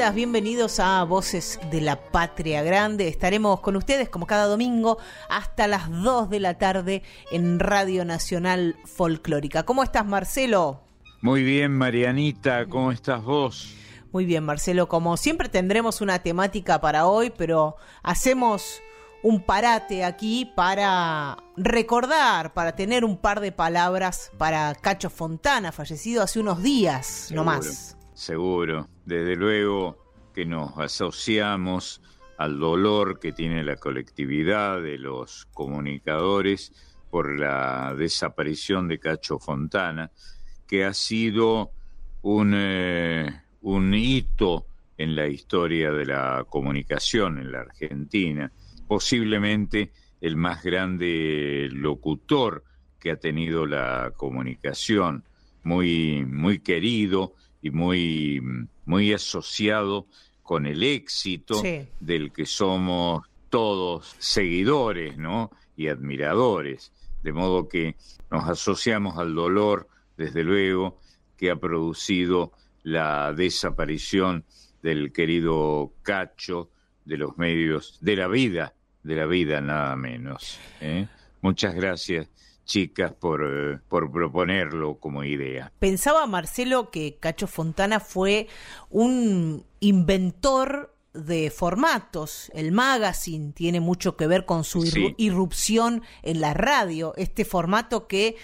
Bienvenidas, bienvenidos a Voces de la Patria Grande. Estaremos con ustedes como cada domingo hasta las 2 de la tarde en Radio Nacional Folclórica. ¿Cómo estás, Marcelo? Muy bien, Marianita, ¿cómo estás vos? Muy bien, Marcelo. Como siempre tendremos una temática para hoy, pero hacemos un parate aquí para recordar, para tener un par de palabras para Cacho Fontana, fallecido hace unos días no más. Seguro, desde luego que nos asociamos al dolor que tiene la colectividad de los comunicadores por la desaparición de Cacho Fontana, que ha sido un, eh, un hito en la historia de la comunicación en la Argentina, posiblemente el más grande locutor que ha tenido la comunicación, muy, muy querido y muy, muy asociado con el éxito del que somos todos seguidores, ¿no? Y admiradores. De modo que nos asociamos al dolor, desde luego, que ha producido la desaparición del querido Cacho de los medios, de la vida, de la vida nada menos. ¿eh? Muchas gracias chicas por, eh, por proponerlo como idea. Pensaba Marcelo que Cacho Fontana fue un inventor de formatos. El magazine tiene mucho que ver con su irrupción en la radio, este formato que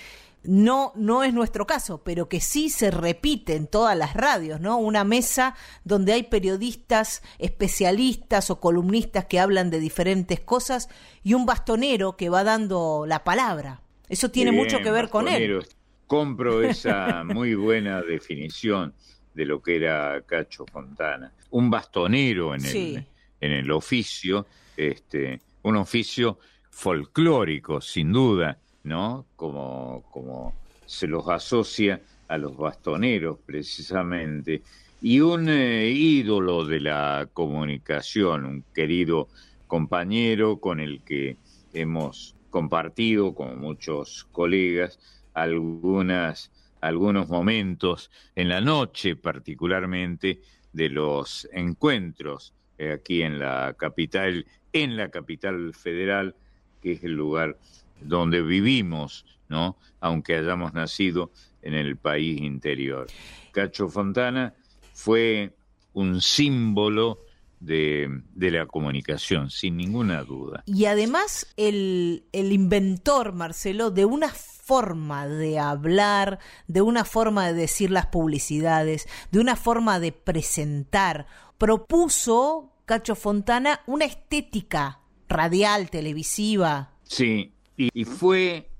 no, no es nuestro caso, pero que sí se repite en todas las radios, ¿no? Una mesa donde hay periodistas, especialistas o columnistas que hablan de diferentes cosas y un bastonero que va dando la palabra. Eso tiene mucho que ver con él. Compro esa muy buena definición de lo que era Cacho Fontana. Un bastonero en, el, en el oficio, este, un oficio folclórico, sin duda, ¿no? Como, como se los asocia a los bastoneros, precisamente. Y un eh, ídolo de la comunicación, un querido compañero con el que hemos compartido con muchos colegas algunas, algunos momentos en la noche particularmente de los encuentros eh, aquí en la capital, en la capital federal, que es el lugar donde vivimos, ¿no? Aunque hayamos nacido en el país interior. Cacho Fontana fue un símbolo de, la comunicación, sin ninguna duda. Y además el, el inventor, Marcelo, de una forma de hablar, de una forma de decir las publicidades, de una forma de presentar, propuso Cacho Fontana una estética radial, televisiva. Sí, y, fue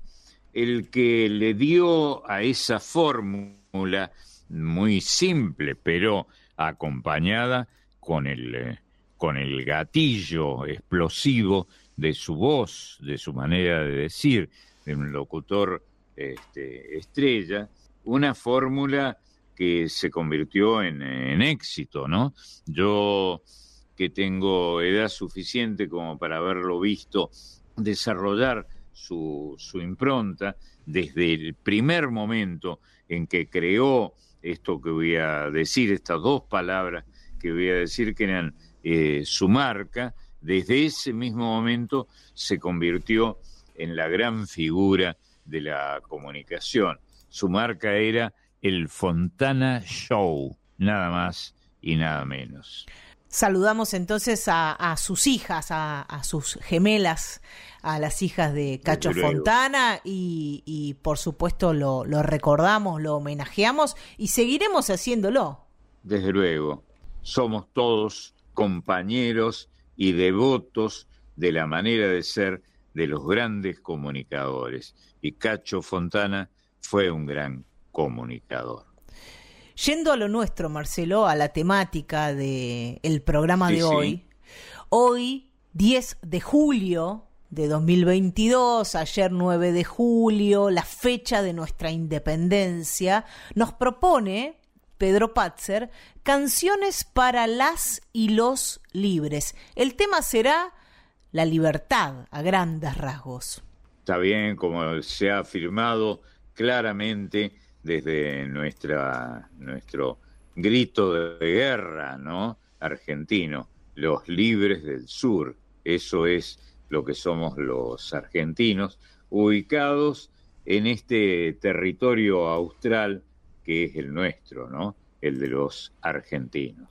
el que le dio a esa fórmula muy simple, pero acompañada con el, eh, con el gatillo explosivo de su voz, de su manera de decir, de un locutor este, estrella, una fórmula que se convirtió en, éxito, ¿no? Yo que tengo edad suficiente como para haberlo visto desarrollar su, su impronta desde el primer momento en que creó esto que voy a decir, estas dos palabras que voy a decir que eran eh, su marca, desde ese mismo momento se convirtió en la gran figura de la comunicación. Su marca era el Fontana Show, nada más y nada menos. Saludamos entonces a, sus hijas, a, sus gemelas, a las hijas de Cacho Fontana y, y, por supuesto lo, lo recordamos, lo homenajeamos y seguiremos haciéndolo. Desde luego somos todos compañeros y devotos de la manera de ser de los grandes comunicadores. Y Cacho Fontana fue un gran comunicador. Yendo a lo nuestro, Marcelo, a la temática del el programa de hoy. Hoy, 10 de julio de 2022, ayer 9 de julio, la fecha de nuestra independencia, nos propone Pedro Patzer canciones para las y los libres. El tema será la libertad a grandes rasgos. Está bien, como se ha afirmado claramente desde nuestra, nuestro grito de guerra, ¿no? Argentino, los libres del sur. Eso es lo que somos los argentinos, ubicados en este territorio austral que es el nuestro, ¿no? El de los argentinos.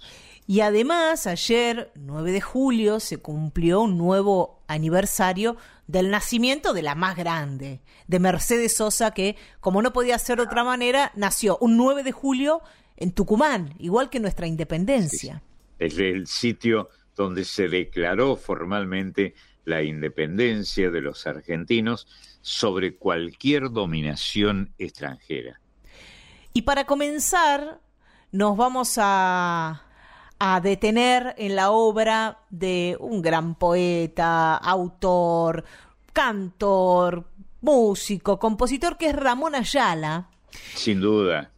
Y además, ayer, 9 de julio, se cumplió un nuevo aniversario del nacimiento de la más grande, de Mercedes Sosa, que, como no podía ser de otra manera, nació un 9 de julio en Tucumán, igual que nuestra independencia. Es el sitio donde se declaró formalmente la independencia de los argentinos sobre cualquier dominación extranjera. Y para comenzar, nos vamos a a detener en la obra de un gran poeta, autor, cantor, músico, compositor que es Ramón Ayala. Sin duda.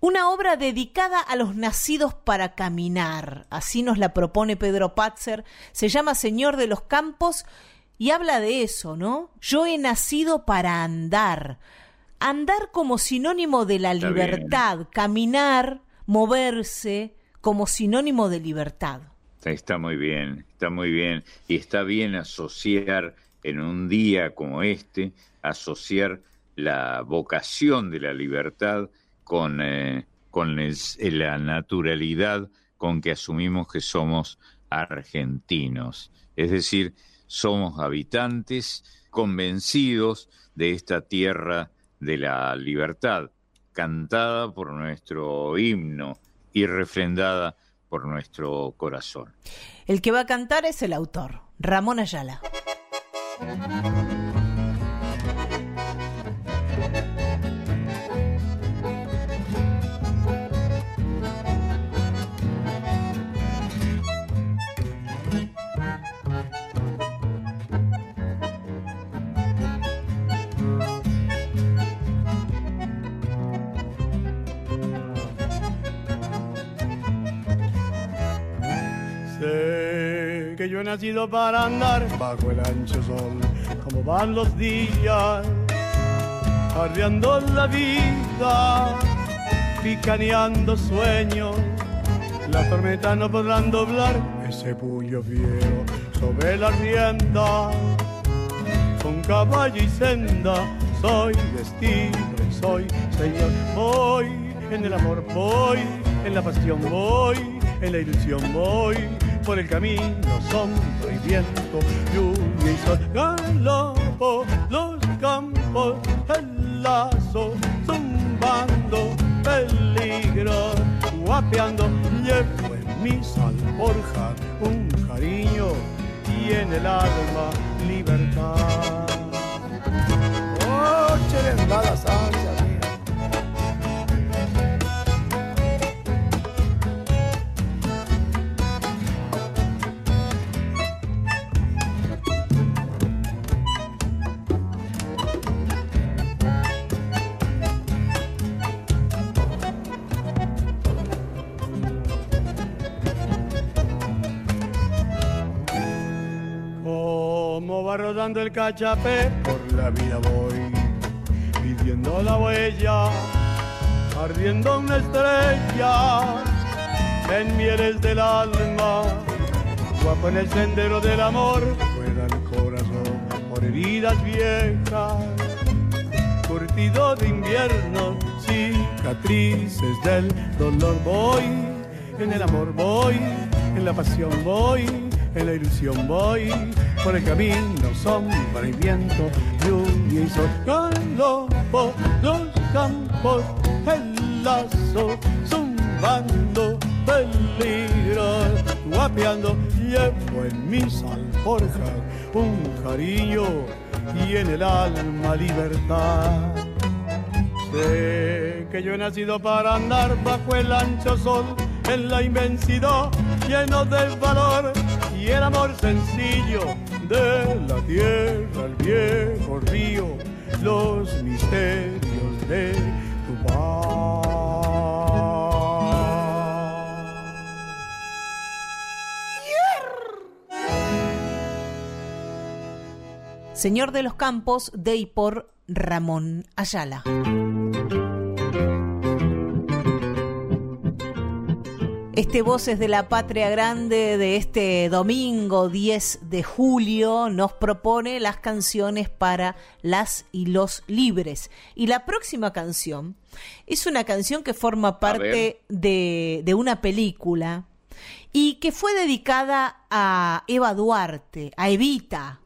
Una obra dedicada a los nacidos para caminar, así nos la propone Pedro Patzer, se llama Señor de los Campos y habla de eso, ¿no? Yo he nacido para andar, andar como sinónimo de la libertad, caminar, moverse, como sinónimo de libertad. Está muy bien, está muy bien. Y está bien asociar en un día como este, asociar la vocación de la libertad con, eh, con la naturalidad con que asumimos que somos argentinos. Es decir, somos habitantes convencidos de esta tierra de la libertad, cantada por nuestro himno, y refrendada por nuestro corazón. El que va a cantar es el autor, Ramón Ayala. Yo he nacido para andar bajo el ancho sol, como van los días, arreando la vida, picaneando sueños. Las tormentas no podrán doblar ese puño fiero sobre la rienda. Con caballo y senda soy destino y soy señor. Voy en el amor, voy en la pasión, voy en la ilusión, voy por el camino, sombra y viento, lluvia y sol, galopo los campos, el lazo, zumbando, peligro, guapeando, llevo en mi salvorja un cariño y en el alma libertad. Oh, rodando el cachapé, por la vida voy, pidiendo la huella, ardiendo una estrella, en mieles del alma, guapo en el sendero del amor, fuera el corazón por heridas viejas, curtido de invierno, cicatrices del dolor. Voy, en el amor voy, en la pasión voy, en la ilusión voy por el camino, sombra y viento, lluvia y sol, galopo, los campos, el lazo, zumbando, peligro, guapeando, llevo en mis alforjas un cariño y en el alma libertad. Sé que yo he nacido para andar bajo el ancho sol, en la inmensidad, lleno de valor y el amor sencillo de la tierra, el viejo río, los misterios de tu paz. Señor de los Campos, de y por Ramón Ayala. Este Voces de la Patria Grande de este domingo 10 de julio nos propone las canciones para las y los libres. Y la próxima canción es una canción que forma parte de, de una película y que fue dedicada a Eva Duarte, a Evita,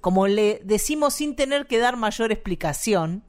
como le decimos sin tener que dar mayor explicación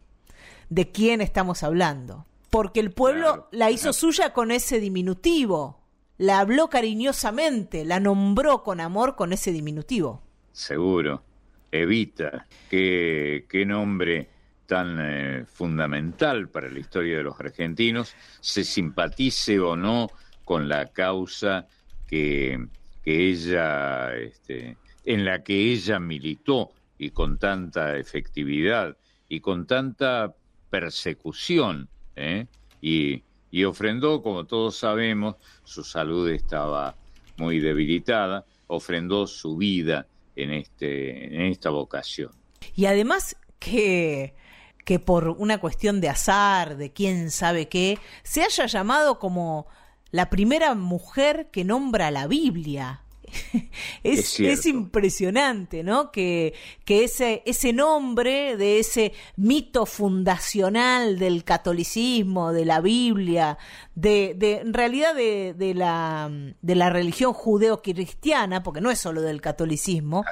de quién estamos hablando. Porque el pueblo la hizo suya con ese diminutivo, la habló cariñosamente, la nombró con amor con ese diminutivo. Seguro. Evita, qué, qué nombre tan eh, fundamental para la historia de los argentinos, se simpatice o no con la causa que, ella este, en la que ella militó y con tanta efectividad y con tanta persecución, ¿eh? y, ofrendó, como todos sabemos, su salud estaba muy debilitada, ofrendó su vida en, este, en esta vocación. Y además que, que por una cuestión de azar, de quién sabe qué, se haya llamado como la primera mujer que nombra la Biblia es, es, impresionante, ¿no? Que, que ese, ese nombre de ese mito fundacional del catolicismo, de la Biblia, de, de en realidad de, de, la, de la religión judeo-cristiana, porque no es solo del catolicismo,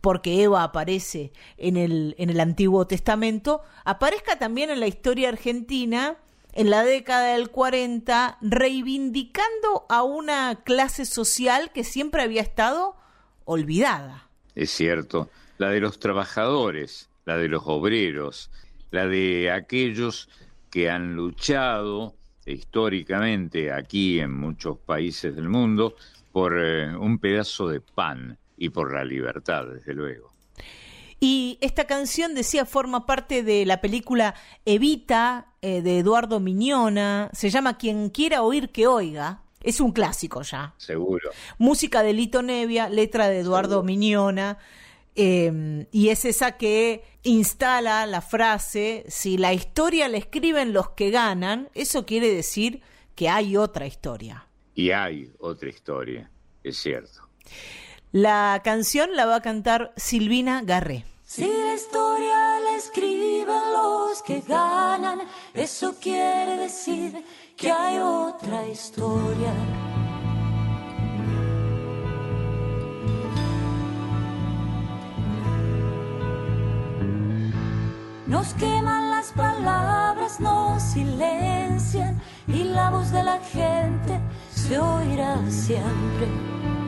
porque Eva aparece en el, en el Antiguo Testamento, aparezca también en la historia argentina en la década del 40 reivindicando a una clase social que siempre había estado olvidada. Es cierto, la de los trabajadores, la de los obreros, la de aquellos que han luchado históricamente aquí en muchos países del mundo por eh, un pedazo de pan y por la libertad, desde luego. Y esta canción, decía, forma parte de la película Evita eh, de Eduardo Miñona. Se llama Quien quiera oír que oiga. Es un clásico ya. Seguro. Música de Lito Nevia, letra de Eduardo Miñona. Em, y es esa que instala la frase, si la historia la escriben los que ganan, eso quiere decir que hay otra historia. Y hay otra historia, es cierto. La canción la va a cantar Silvina Garré. Si la historia la escriben los que ganan, eso quiere decir que hay otra historia. Nos queman las palabras, nos silencian y la voz de la gente se oirá siempre.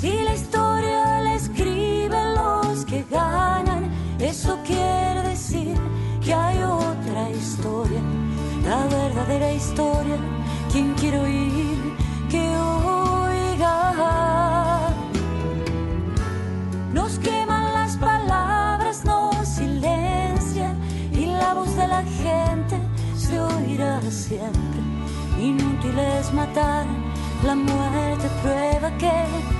Si la historia la escriben los que ganan, eso quiere decir que hay otra historia, la verdadera historia. Quien quiere oír, que oiga. Nos queman las palabras, nos silencian y la voz de la gente se oirá siempre. Inútil es matar, la muerte prueba que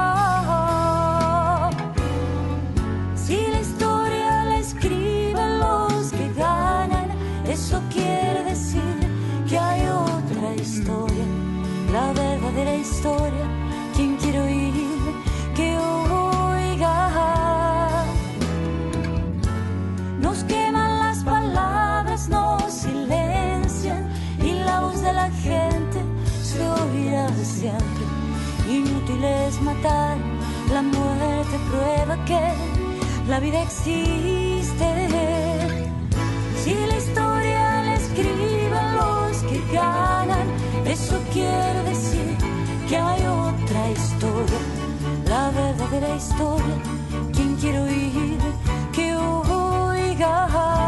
matar, la muerte prueba que la vida existe. Si la historia la escriben los que ganan, eso quiere decir que hay otra historia, la verdadera historia. Quien quiere oír, que oiga.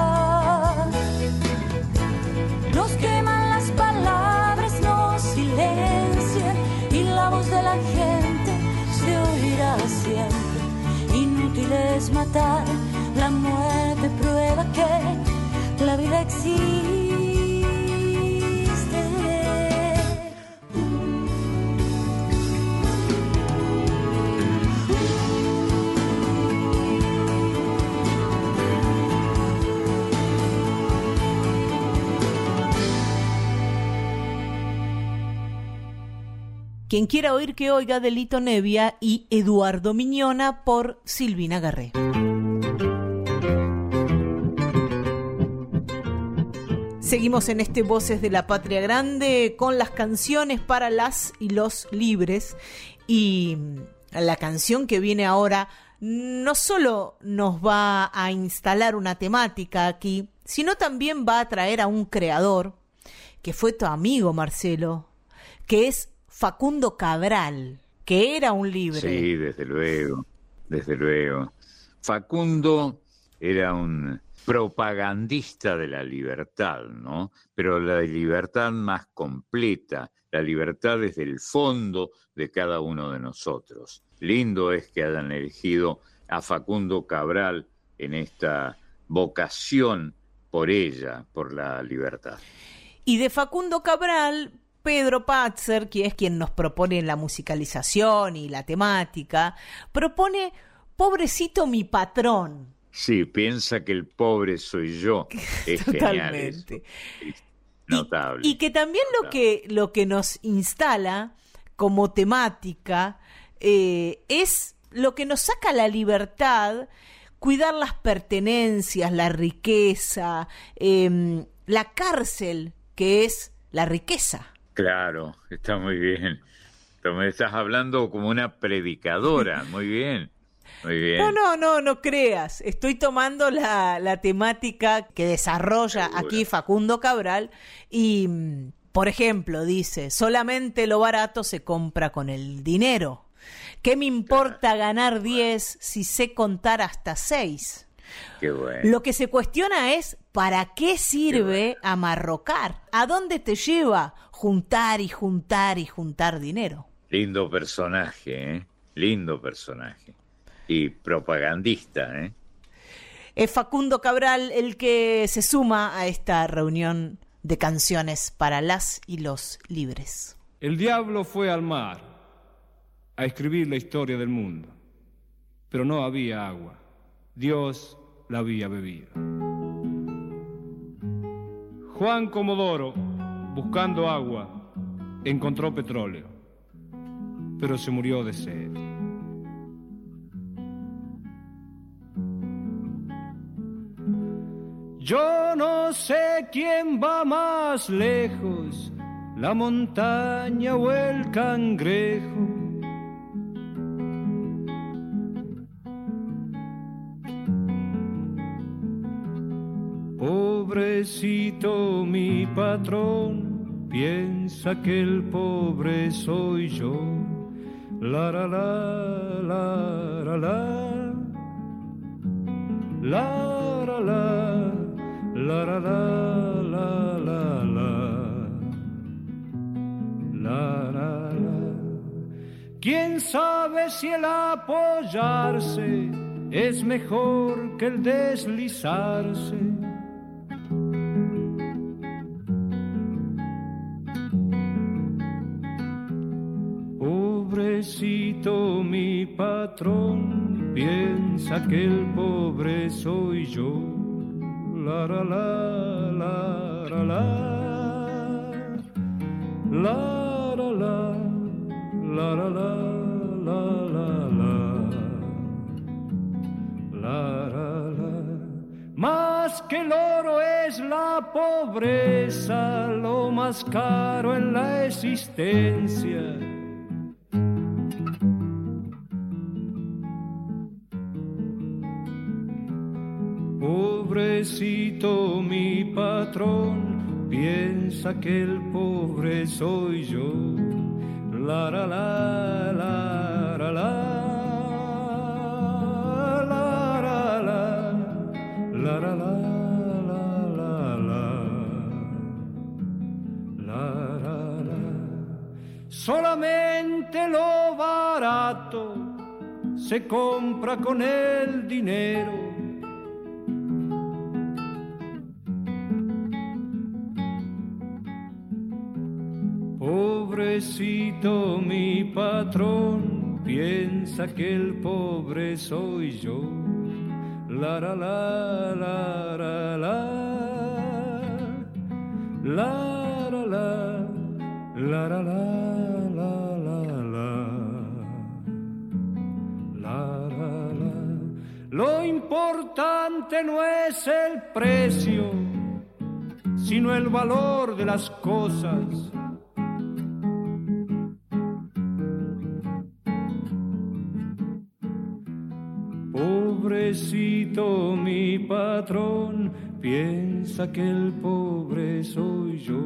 Matar, la muerte prueba que la vida existe. Quien quiera oír que oiga de Lito Nevia y Eduardo Miñona por Silvina Garré. Seguimos en este Voces de la Patria Grande con las canciones para las y los libres y la canción que viene ahora no solo nos va a instalar una temática aquí, sino también va a traer a un creador que fue tu amigo Marcelo, que es Facundo Cabral, que era un libre. Sí, desde luego, desde luego. Facundo era un propagandista de la libertad, ¿no? Pero la libertad más completa, la libertad desde el fondo de cada uno de nosotros. Lindo es que hayan elegido a Facundo Cabral en esta vocación por ella, por la libertad. Y de Facundo Cabral Pedro Patzer, que es quien nos propone la musicalización y la temática, propone Pobrecito mi patrón. Sí, piensa que el pobre soy yo. Es Totalmente. notable. Y, que también lo que, lo que nos instala como temática eh, es lo que nos saca la libertad, cuidar las pertenencias, la riqueza, em, la cárcel, que es la riqueza. Claro, está muy bien. Me estás hablando como una predicadora, muy bien. Muy bien. No, no, no, no creas. Estoy tomando la, la temática que desarrolla aquí Facundo Cabral y, por ejemplo, dice, solamente lo barato se compra con el dinero. ¿Qué me importa ganar 10 si sé contar hasta 6? Qué bueno. Lo que se cuestiona es, ¿para qué sirve amarrocar? ¿A dónde te lleva? juntar y juntar y juntar dinero. Lindo personaje, ¿eh? Lindo personaje. Y propagandista, ¿eh? Es Facundo Cabral el que se suma a esta reunión de canciones para las y los libres. El diablo fue al mar a escribir la historia del mundo, pero no había agua. Dios la había bebido. Juan Comodoro buscando agua, encontró petróleo, pero se murió de sed. Yo no sé quién va más lejos, la montaña o el cangrejo. Pobrecito mi patrón, piensa que el pobre soy yo. La la la la la la la la la la la la la la ¿Quién sabe si el apoyarse es mejor que el deslizarse? Mi patrón, piensa que el pobre soy yo. La la la la la la la la la la la más que el oro es la pobreza, lo más caro en la existencia. Pobrecito mi patrón, piensa que el pobre soy yo. La la la la la la. La la la la Solamente lo barato se compra con el dinero Pobrecito mi patrón, piensa que el pobre soy yo. La la la la. La la la la la la la. La la. Lo importante no es el precio, sino el valor de las cosas Pobrecito mi patrón, piensa que el pobre soy yo.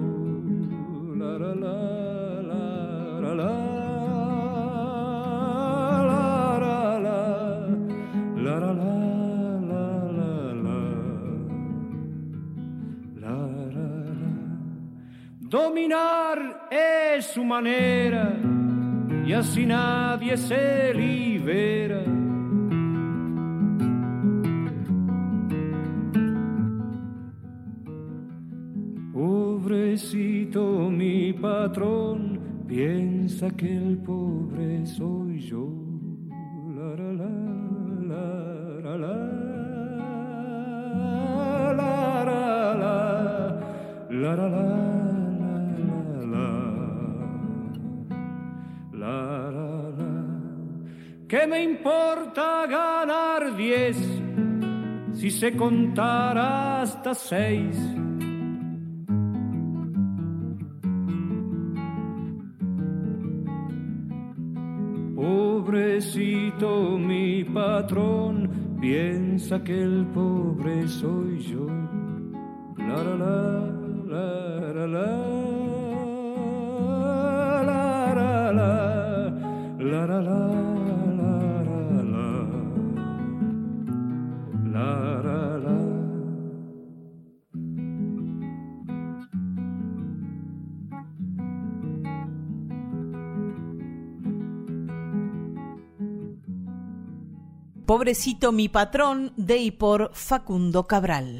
La la la la la la. Dominar es su manera y así nadie se libera patrón, piensa que el pobre soy yo. La la la la la la la la la la ¿Qué me importa ganar diez si se contara hasta seis? Mi patrón, piensa que el pobre soy yo. La la la la la Pobrecito mi patrón de y por Facundo Cabral.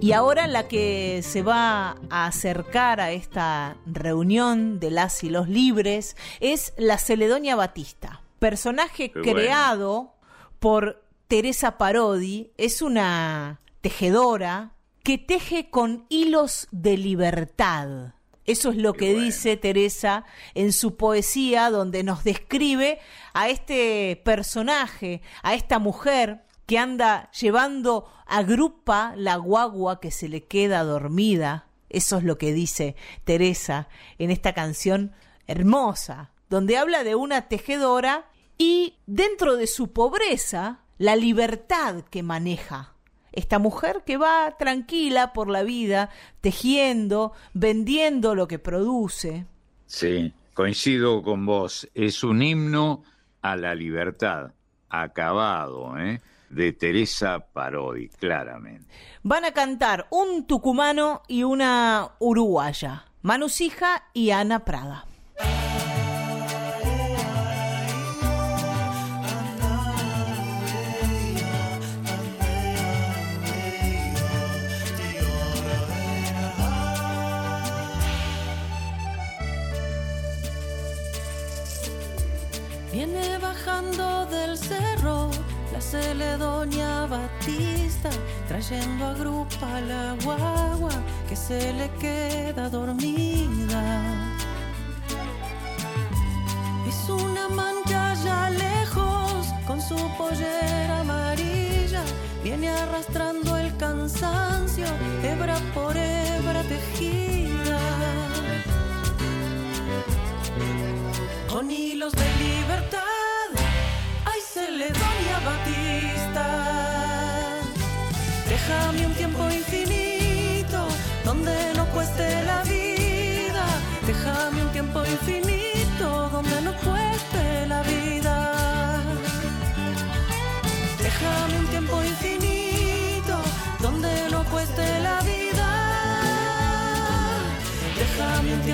Y ahora la que se va a acercar a esta reunión de las y los libres es la Celedonia Batista, personaje creado por Teresa Parodi, es una tejedora que teje con hilos de libertad. Eso es lo que dice Teresa en su poesía, donde nos describe a este personaje, a esta mujer que anda llevando a grupa la guagua que se le queda dormida. Eso es lo que dice Teresa en esta canción hermosa, donde habla de una tejedora y dentro de su pobreza, la libertad que maneja esta mujer que va tranquila por la vida, tejiendo, vendiendo lo que produce. Sí, coincido con vos, es un himno a la libertad, acabado, ¿eh? de Teresa Parodi, claramente. Van a cantar un tucumano y una uruguaya, Manusija y Ana Prada. Viene bajando del cerro la Celedonia Batista, trayendo a grupa la guagua que se le queda dormida. Es una mancha ya lejos con su pollera amarilla. Viene arrastrando el cansancio, hebra por hebra tejida. Con hilos de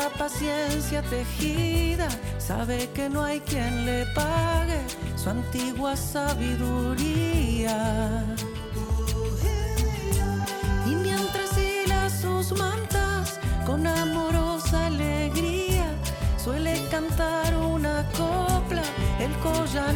Tanta paciencia tejida. Sabe que no hay quien le pague su antigua sabiduría. Y mientras hila sus mantas con amorosa alegría, suele cantar una copla, el collar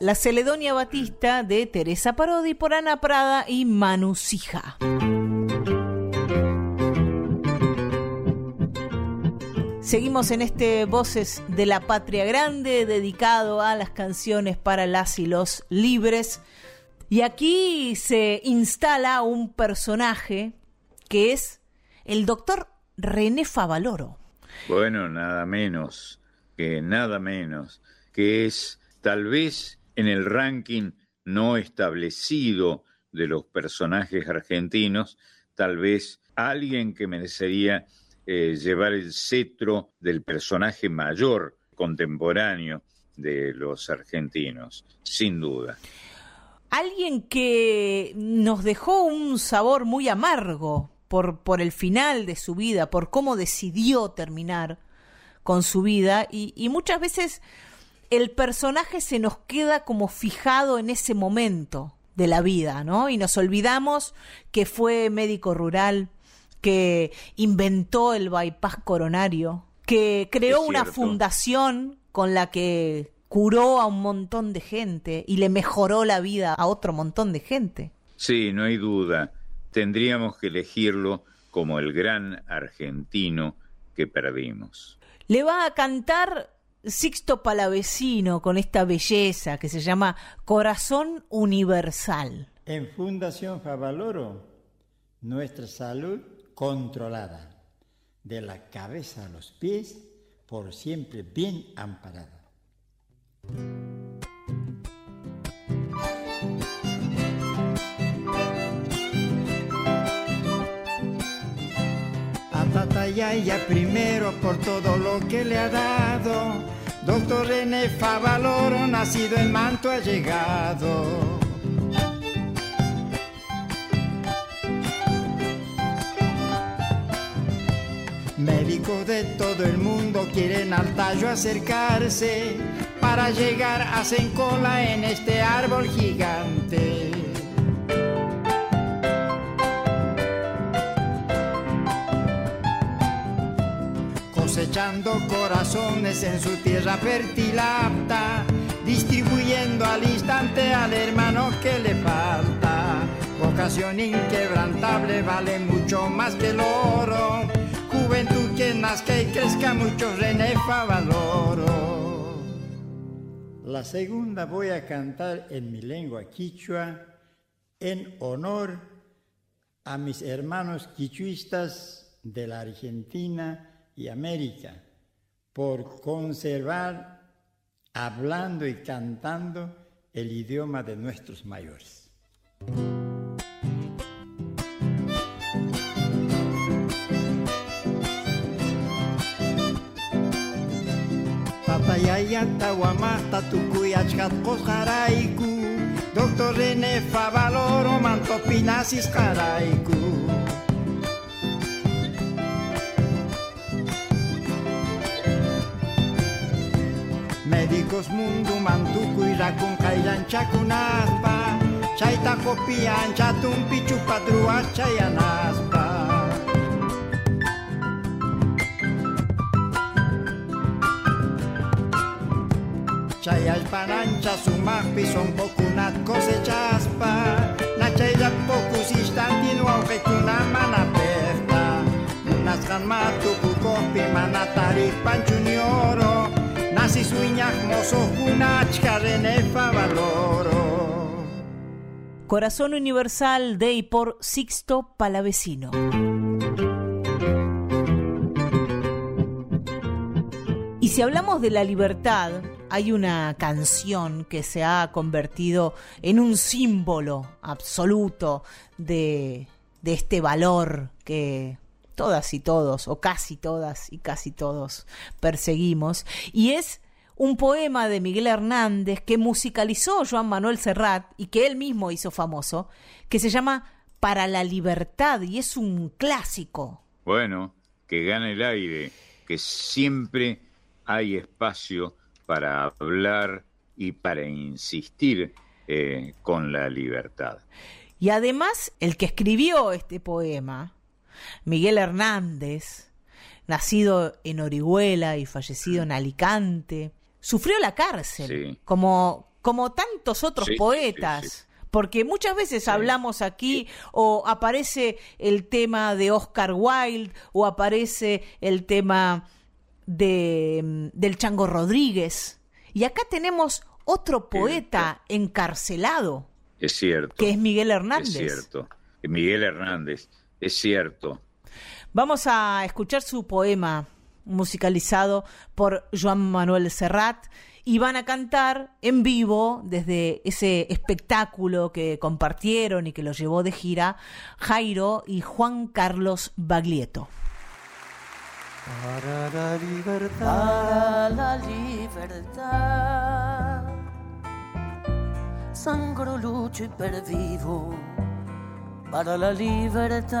La Celedonia Batista de Teresa Parodi por Ana Prada y Manu Sija. Seguimos en este Voces de la Patria Grande dedicado a las canciones para las y los libres. Y aquí se instala un personaje que es el doctor René Favaloro. Bueno, nada menos, que nada menos, que es tal vez en el ranking no establecido de los personajes argentinos, tal vez alguien que merecería eh, llevar el cetro del personaje mayor contemporáneo de los argentinos, sin duda. Alguien que nos dejó un sabor muy amargo por, el final de su vida, por cómo decidió terminar con su vida y muchas veces el personaje se nos queda como fijado en ese momento de la vida, ¿no? Y nos olvidamos que fue médico rural, que inventó el bypass coronario, que creó una fundación con la que curó a un montón de gente y le mejoró la vida a otro montón de gente. Sí, no hay duda. Tendríamos que elegirlo como el gran argentino que perdimos. Le va a cantar Sixto Palavecino con esta belleza que se llama Corazón Universal. En Fundación Favaloro, nuestra salud controlada, de la cabeza a los pies, por siempre bien amparada. Satayaya primero por todo lo que le ha dado. Doctor René Favaloro, nacido en Manto, ha llegado. Médicos de todo el mundo quieren al tallo acercarse. Para llegar hacen cola en este árbol gigante. Cosechando corazones en su tierra fértil apta, distribuyendo al instante al hermano que le falta. Vocación inquebrantable vale mucho más que el oro. Juventud que nazca y crezca mucho René Favaloro. La segunda voy a cantar en mi lengua quichua en honor a mis hermanos quichuistas de la Argentina y América por conservar hablando y cantando el idioma de nuestros mayores. Tatayaya tawamata tukuyachkat qosqarayku Doctor René Favaloro mantopinasis qarayku Médicos mundo mantukuy rakun qayllanchakunaspa Chayta copian chatumpi chupadruas chayanaspa Chayallpanancha sumaqpi son pokunat cosechaspa. Nachaylla pocus instantino aupekuna mana perta Munasqan matukukopi mana taripan junioro Corazón Universal de y por Sixto Palavecino. Y si hablamos de la libertad, hay una canción que se ha convertido en un símbolo absoluto de, de este valor que todas y todos, o casi todas y casi todos, perseguimos, y es un poema de Miguel Hernández que musicalizó Joan Manuel Serrat y que él mismo hizo famoso, que se llama Para la Libertad y es un clásico. Bueno, que gane el aire, que siempre hay espacio para hablar y para insistir eh, con la libertad. Y además, el que escribió este poema, Miguel Hernández, nacido en Orihuela y fallecido en Alicante, sufrió la cárcel, Sí. como, como tantos otros Sí, poetas. sí. Porque muchas veces hablamos aquí o aparece el tema de Oscar Wilde o aparece el tema de, mm, del Chango Rodríguez. Y acá tenemos otro poeta encarcelado, Es cierto. que es Miguel Hernández. Es cierto. Miguel Hernández, es cierto. Vamos a escuchar su poema musicalizado por Joan Manuel Serrat y van a cantar en vivo desde ese espectáculo que compartieron y que los llevó de gira Jairo y Juan Carlos Baglietto. Para la libertad, Para la libertad, sangro, lucho y pervivo. Para la libertad,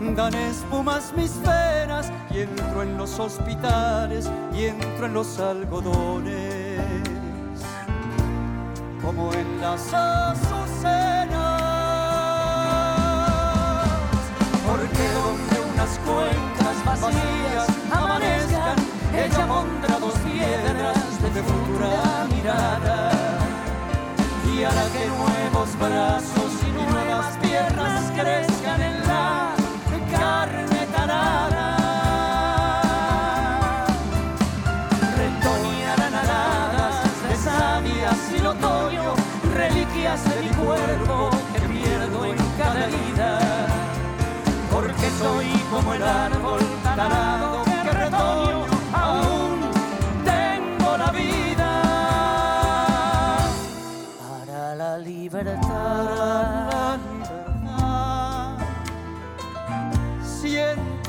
Dan espumas mis venas y entro en los hospitales y entro en los algodones. Como en las azucenas. Porque donde unas cuencas vacías amanezcan, ella pondrá dos piedras de futura mirada. Y hará que nuevos brazos y nuevas piernas crezcan en la carne tanada.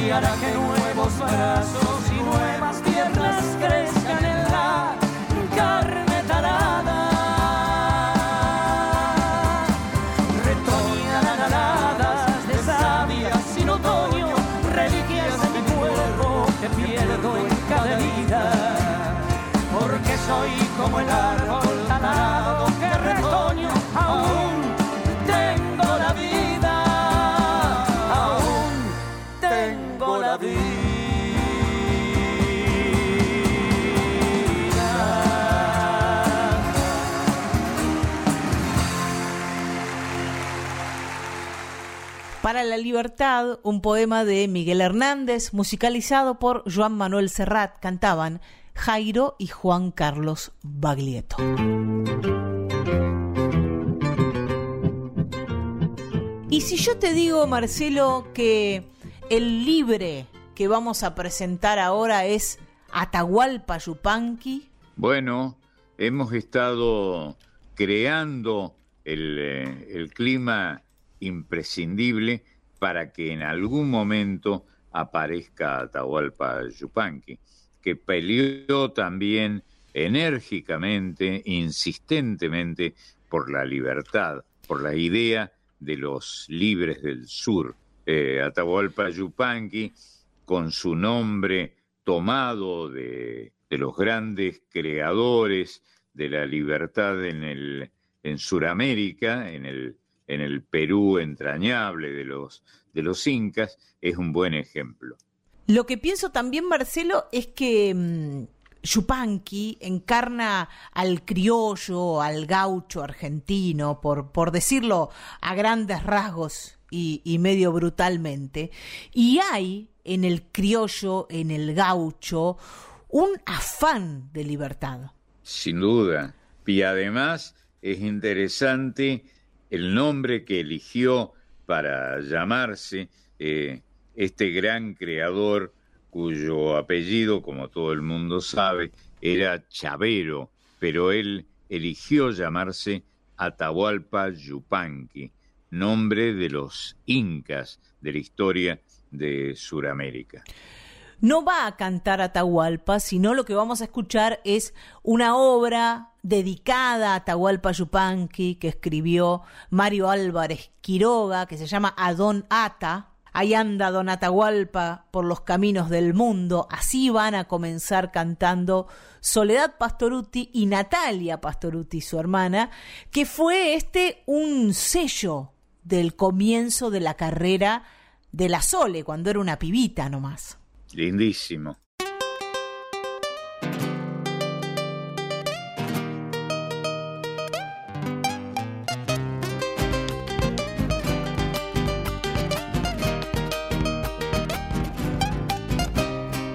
y hará que nuevos brazos y nuevas piernas crezcan Para la libertad, un poema de Miguel Hernández, musicalizado por Joan Manuel Serrat, cantaban Jairo y Juan Carlos Baglietto. Y si yo te digo, Marcelo, que el libre que vamos a presentar ahora es Atahualpa Yupanqui, Bueno, hemos estado creando el, eh, el clima imprescindible para que en algún momento aparezca Atahualpa Yupanqui, que peleó también enérgicamente, insistentemente por la libertad, por la idea de los libres del sur. Eh, Atahualpa Yupanqui, con su nombre tomado de, los grandes creadores de la libertad en, el, en Sudamérica, en el, en el Perú entrañable de los, de los incas, es un buen ejemplo. Lo que pienso también, Marcelo, es que mm, Yupanqui encarna al criollo, al gaucho argentino, por, por decirlo a grandes rasgos y, y medio brutalmente. Y hay en el criollo, en el gaucho, un afán de libertad. Sin duda. Y además es interesante el nombre que eligió para llamarse eh, este gran creador cuyo apellido, como todo el mundo sabe, era Chavero, pero él eligió llamarse Atahualpa Yupanqui, nombre de los incas de la historia de Sudamérica. No va a cantar Atahualpa, sino lo que vamos a escuchar es una obra dedicada a Atahualpa Yupanqui que escribió Mario Álvarez Quiroga, que se llama Adón Ata. Ahí anda Don Atahualpa por los caminos del mundo. Así van a comenzar cantando Soledad Pastoruti y Natalia Pastoruti, su hermana, que fue este un sello del comienzo de la carrera de la Sole, cuando era una pibita nomás. Lindísimo.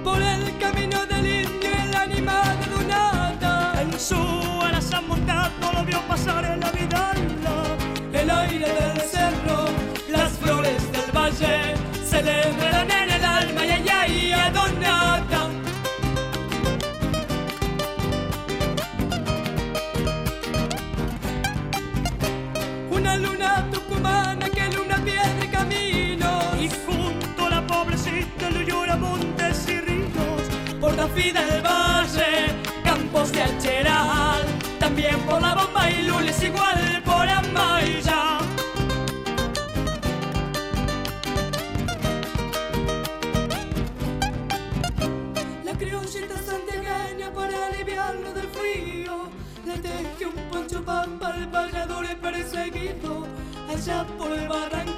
Por el camino del indio el animal de Dunata En su alaza montado lo vio pasar en la vidala El aire del cerro, las flores del valle Vida del valle, campos de Alcheral También por la bomba y lules igual por Amaya. La criollita santiagueña para aliviarlo del frío Le teje un poncho pampa al vallador perseguido Allá por barrancas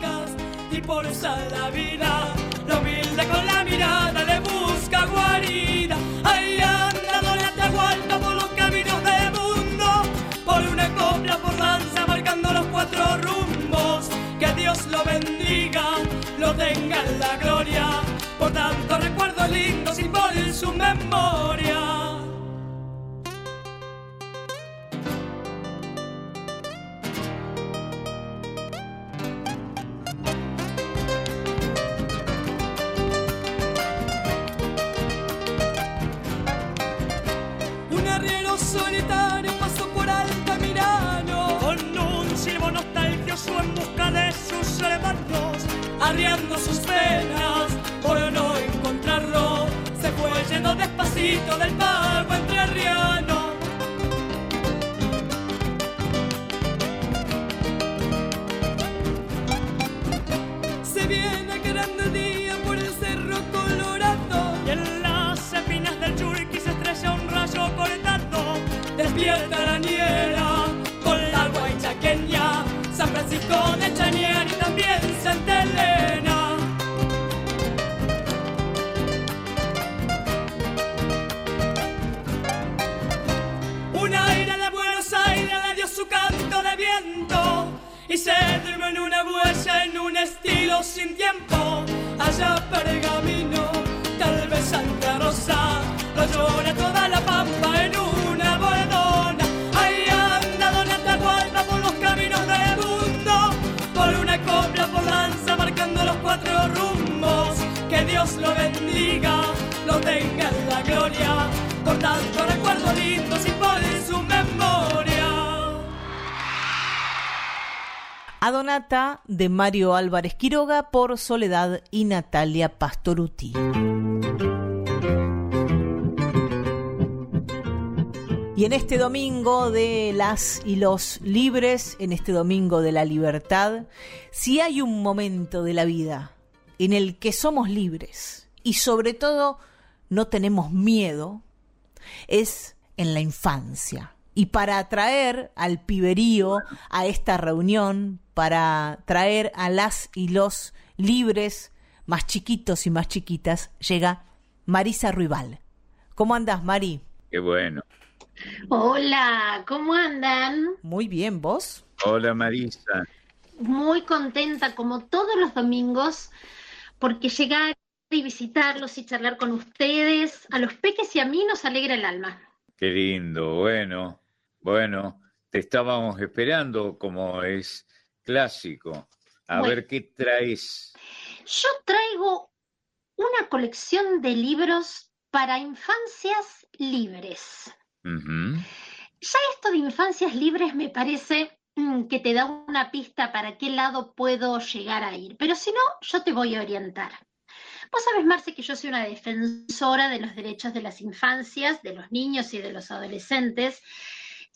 y por esa la vida. La humilde con la mirada le busca guarida. Ahí anda Dolores Atahualpa por los caminos del mundo. Por una copla por danza marcando los cuatro rumbos. Que Dios lo bendiga, lo tenga en la gloria. Por tanto recuerdo lindos y por su memoria. De Mario Álvarez Quiroga por Soledad y Natalia Pastoruti. Y en este domingo de las y los libres, en este domingo de la libertad, si hay un momento de la vida en el que somos libres y sobre todo no tenemos miedo, es en la infancia. Y para atraer al piberío a esta reunión, para traer a las y los libres más chiquitos y más chiquitas, llega Marisa Ruibal. ¿Cómo andas, Mari? Qué bueno. Hola, ¿cómo andan? Muy bien, ¿vos? Hola Marisa. Muy contenta como todos los domingos porque llegar y visitarlos y charlar con ustedes, a los peques y a mí nos alegra el alma. Qué lindo. Bueno, bueno, te estábamos esperando como es clásico. A Bueno. ver qué traes. Yo traigo una colección de libros para infancias libres. Ya esto de infancias libres me parece mm, que te da una pista para qué lado puedo llegar a ir, pero si no, yo te voy a orientar. Vos sabés, Marce, que yo soy una defensora de los derechos de las infancias, de los niños y de los adolescentes.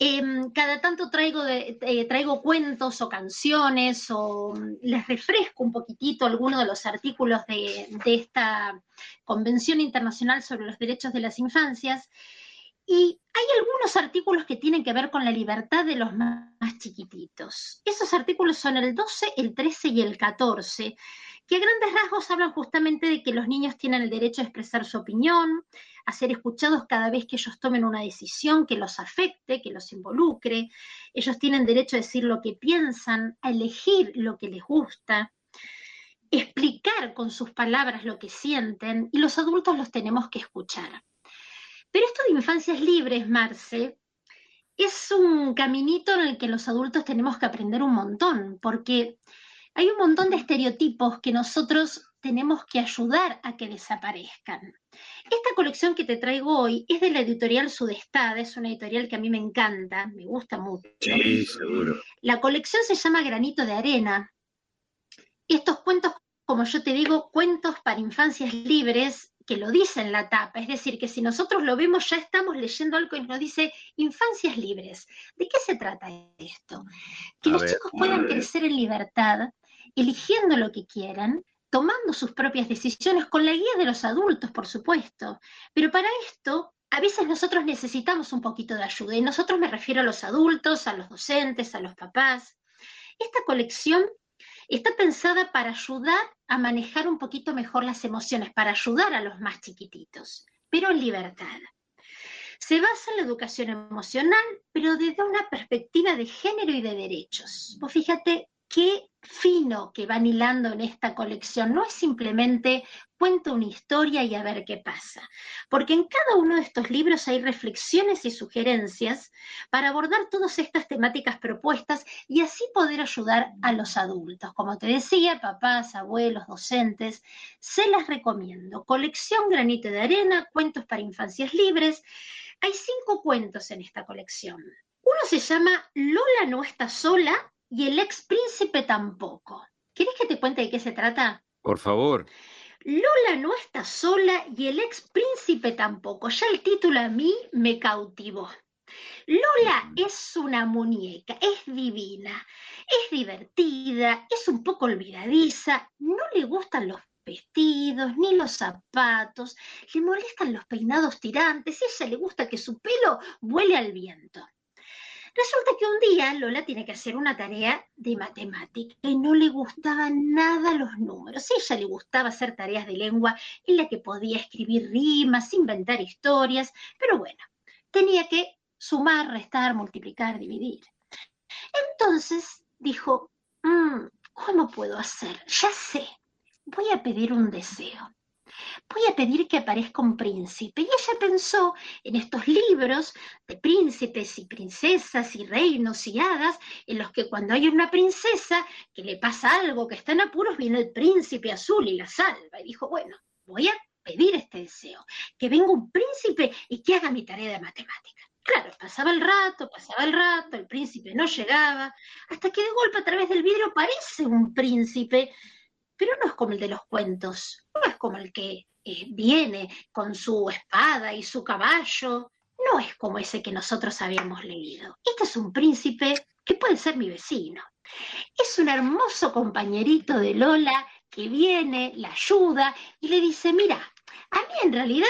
Em, cada tanto eh, traigo cuentos o canciones o mm, les refresco un poquitito algunos de los artículos de, esta Convención Internacional sobre los Derechos de las Infancias. Y hay algunos artículos que tienen que ver con la libertad de los más chiquititos. Esos artículos son el 12, el 13 y el 14, que a grandes rasgos hablan justamente de que los niños tienen el derecho a expresar su opinión, a ser escuchados cada vez que ellos tomen una decisión que los afecte, que los involucre. Ellos tienen derecho a decir lo que piensan, a elegir lo que les gusta, explicar con sus palabras lo que sienten y los adultos los tenemos que escuchar. Pero esto de infancias libres, Marce, es un caminito en el que los adultos tenemos que aprender un montón, porque hay un montón de estereotipos que nosotros tenemos que ayudar a que desaparezcan. Esta colección que te traigo hoy es de la editorial Sudestada, es una editorial que a mí me encanta, me gusta mucho. Sí, seguro. La colección se llama Granito de Arena. Estos cuentos, como yo te digo, cuentos para infancias libres, que lo dice en la tapa, es decir, que si nosotros lo vemos ya estamos leyendo algo que nos dice infancias libres. ¿De qué se trata esto? Que A los ver, chicos puedan ver. crecer en libertad, eligiendo lo que quieran, tomando sus propias decisiones con la guía de los adultos, por supuesto. Pero para esto, a veces nosotros necesitamos un poquito de ayuda, y nosotros me refiero a los adultos, a los docentes, a los papás. Esta colección está pensada para ayudar a manejar un poquito mejor las emociones, para ayudar a los más chiquititos, pero en libertad. Se basa en la educación emocional, pero desde una perspectiva de género y de derechos. Vos fíjate qué fino que van hilando en esta colección. No es simplemente cuento una historia y a ver qué pasa, porque en cada uno de estos libros hay reflexiones y sugerencias para abordar todas estas temáticas propuestas y así poder ayudar a los adultos. Como te decía, papás, abuelos, docentes, se las recomiendo. Colección Granito de Arena, cuentos para infancias libres. Hay cinco cuentos en esta colección. Uno se llama Lola no está sola y el ex príncipe tampoco. ¿Querés que te cuente de qué se trata? Por favor. Lola no está sola y el ex príncipe tampoco. Ya el título a mí me cautivó. Lola es una muñeca, es divina, es divertida, es un poco olvidadiza, no le gustan los vestidos ni los zapatos, le molestan los peinados tirantes a ella le gusta que su pelo vuele al viento. Resulta que un día Lola tiene que hacer una tarea de matemática y no le gustaban nada los números. A ella le gustaba hacer tareas de lengua en la que podía escribir rimas, inventar historias, pero bueno, tenía que sumar, restar, multiplicar, dividir. Entonces dijo, "Mm, ¿cómo puedo hacer? Ya sé, voy a pedir un deseo. Voy a pedir que aparezca un príncipe. Y ella pensó en estos libros de príncipes y princesas y reinos y hadas, en los que cuando hay una princesa que le pasa algo, que está en apuros, viene el príncipe azul y la salva. Y dijo, bueno, voy a pedir este deseo, que venga un príncipe y que haga mi tarea de matemática. Claro, pasaba el rato, pasaba el rato, el príncipe no llegaba, hasta que de golpe a través del vidrio aparece un príncipe, pero no es como el de los cuentos, no es como el que eh, viene con su espada y su caballo, no es como ese que nosotros habíamos leído. Este es un príncipe que puede ser mi vecino. Es un hermoso compañerito de Lola que viene, la ayuda y le dice, mira, a mí en realidad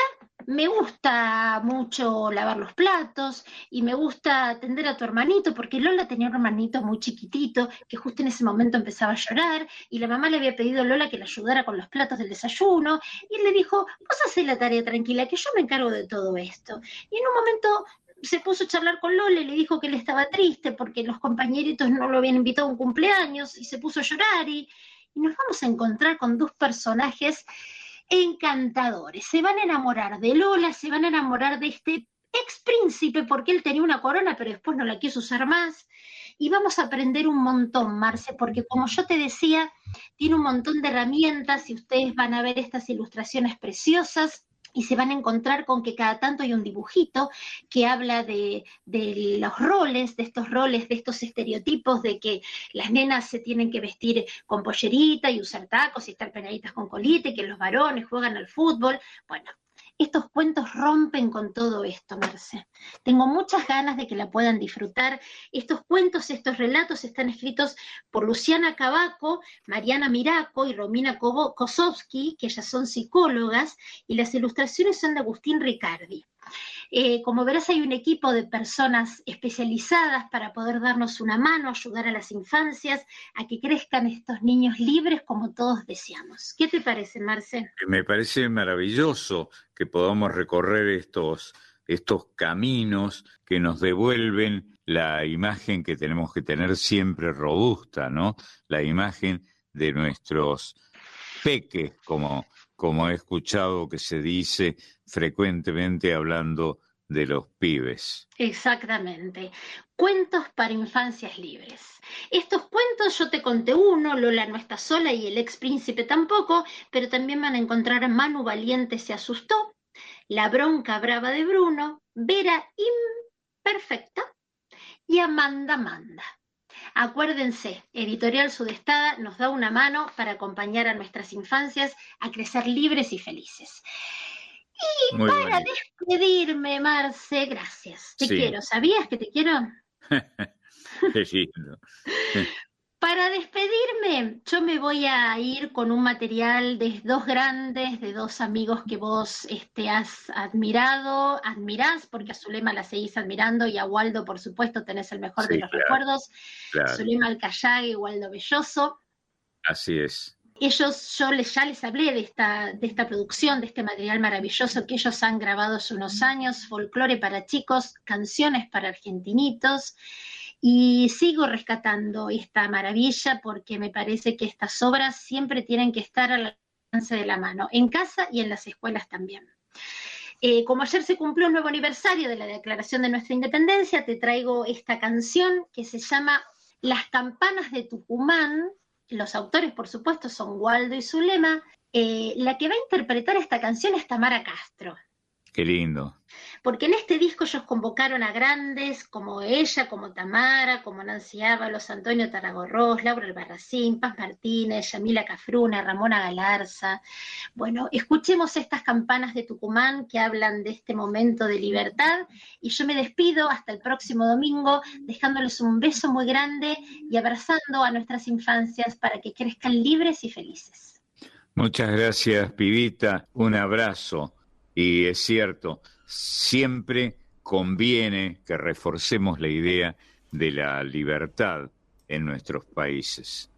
me gusta mucho lavar los platos y me gusta atender a tu hermanito, porque Lola tenía un hermanito muy chiquitito que justo en ese momento empezaba a llorar y la mamá le había pedido a Lola que le ayudara con los platos del desayuno y le dijo, vos hacés la tarea tranquila, que yo me encargo de todo esto. Y en un momento se puso a charlar con Lola y le dijo que él estaba triste porque los compañeritos no lo habían invitado a un cumpleaños y se puso a llorar y, y nos vamos a encontrar con dos personajes encantadores. Se van a enamorar de Lola, se van a enamorar de este ex príncipe porque él tenía una corona pero después no la quiso usar más. Y vamos a aprender un montón, Marce, porque como yo te decía, tiene un montón de herramientas y ustedes van a ver estas ilustraciones preciosas y se van a encontrar con que cada tanto hay un dibujito que habla de, los roles, de estos roles, de estos estereotipos de que las nenas se tienen que vestir con pollerita y usar tacos y estar penaditas con colite, que los varones juegan al fútbol. Bueno, estos cuentos rompen con todo esto, Merce. Tengo muchas ganas de que la puedan disfrutar. Estos cuentos, estos relatos están escritos por Luciana Cabaco, Mariana Miraco y Romina Kosowski, que ellas son psicólogas, y las ilustraciones son de Agustín Ricardi. Eh, como verás, hay un equipo de personas especializadas para poder darnos una mano, ayudar a las infancias a que crezcan estos niños libres como todos deseamos. ¿Qué te parece, Marce? Me parece maravilloso que podamos recorrer estos, estos caminos que nos devuelven la imagen que tenemos que tener siempre robusta, ¿no? La imagen de nuestros peques, como, como he escuchado que se dice frecuentemente hablando de los pibes. Exactamente. Cuentos para infancias libres. Estos cuentos yo te conté uno, Lola no está sola y el ex príncipe tampoco, pero también van a encontrar Manu Valiente se asustó, La bronca brava de Bruno, Vera imperfecta y Amanda Manda. Acuérdense, Editorial Sudestada nos da una mano para acompañar a nuestras infancias a crecer libres y felices. Y Muy para bonito. despedirme, Marce, gracias. Te Sí. quiero. ¿Sabías que te quiero? Qué lindo. Para despedirme, yo me voy a ir con un material de dos grandes, de dos amigos que vos este, has admirado, admirás, porque a Zulema la seguís admirando y a Waldo, por supuesto, tenés el mejor de los claro, recuerdos. claro. Zulema Alcayague y Waldo Belloso. Así es. Ellos, yo les, ya les hablé de esta, de esta producción, de este material maravilloso que ellos han grabado hace unos años, folclore para chicos, canciones para argentinitos, y sigo rescatando esta maravilla porque me parece que estas obras siempre tienen que estar al alcance de la mano, en casa y en las escuelas también. Eh, como ayer se cumplió un nuevo aniversario de la declaración de nuestra independencia, te traigo esta canción que se llama Las campanas de Tucumán. Los autores, por supuesto, son Waldo y Zulema. Eh, la que va a interpretar esta canción es Tamara Castro. Qué lindo. Porque en este disco ellos convocaron a grandes como ella, como Tamara, como Nancy Ábalos, Antonio Taragorros, Laura Albarracín, Paz Martínez, Yamila Cafruna, Ramona Galarza. Bueno, escuchemos estas campanas de Tucumán que hablan de este momento de libertad y yo me despido hasta el próximo domingo dejándoles un beso muy grande y abrazando a nuestras infancias para que crezcan libres y felices. Muchas gracias, Pibita. Un abrazo. Y es cierto, siempre conviene que reforcemos la idea de la libertad en nuestros países.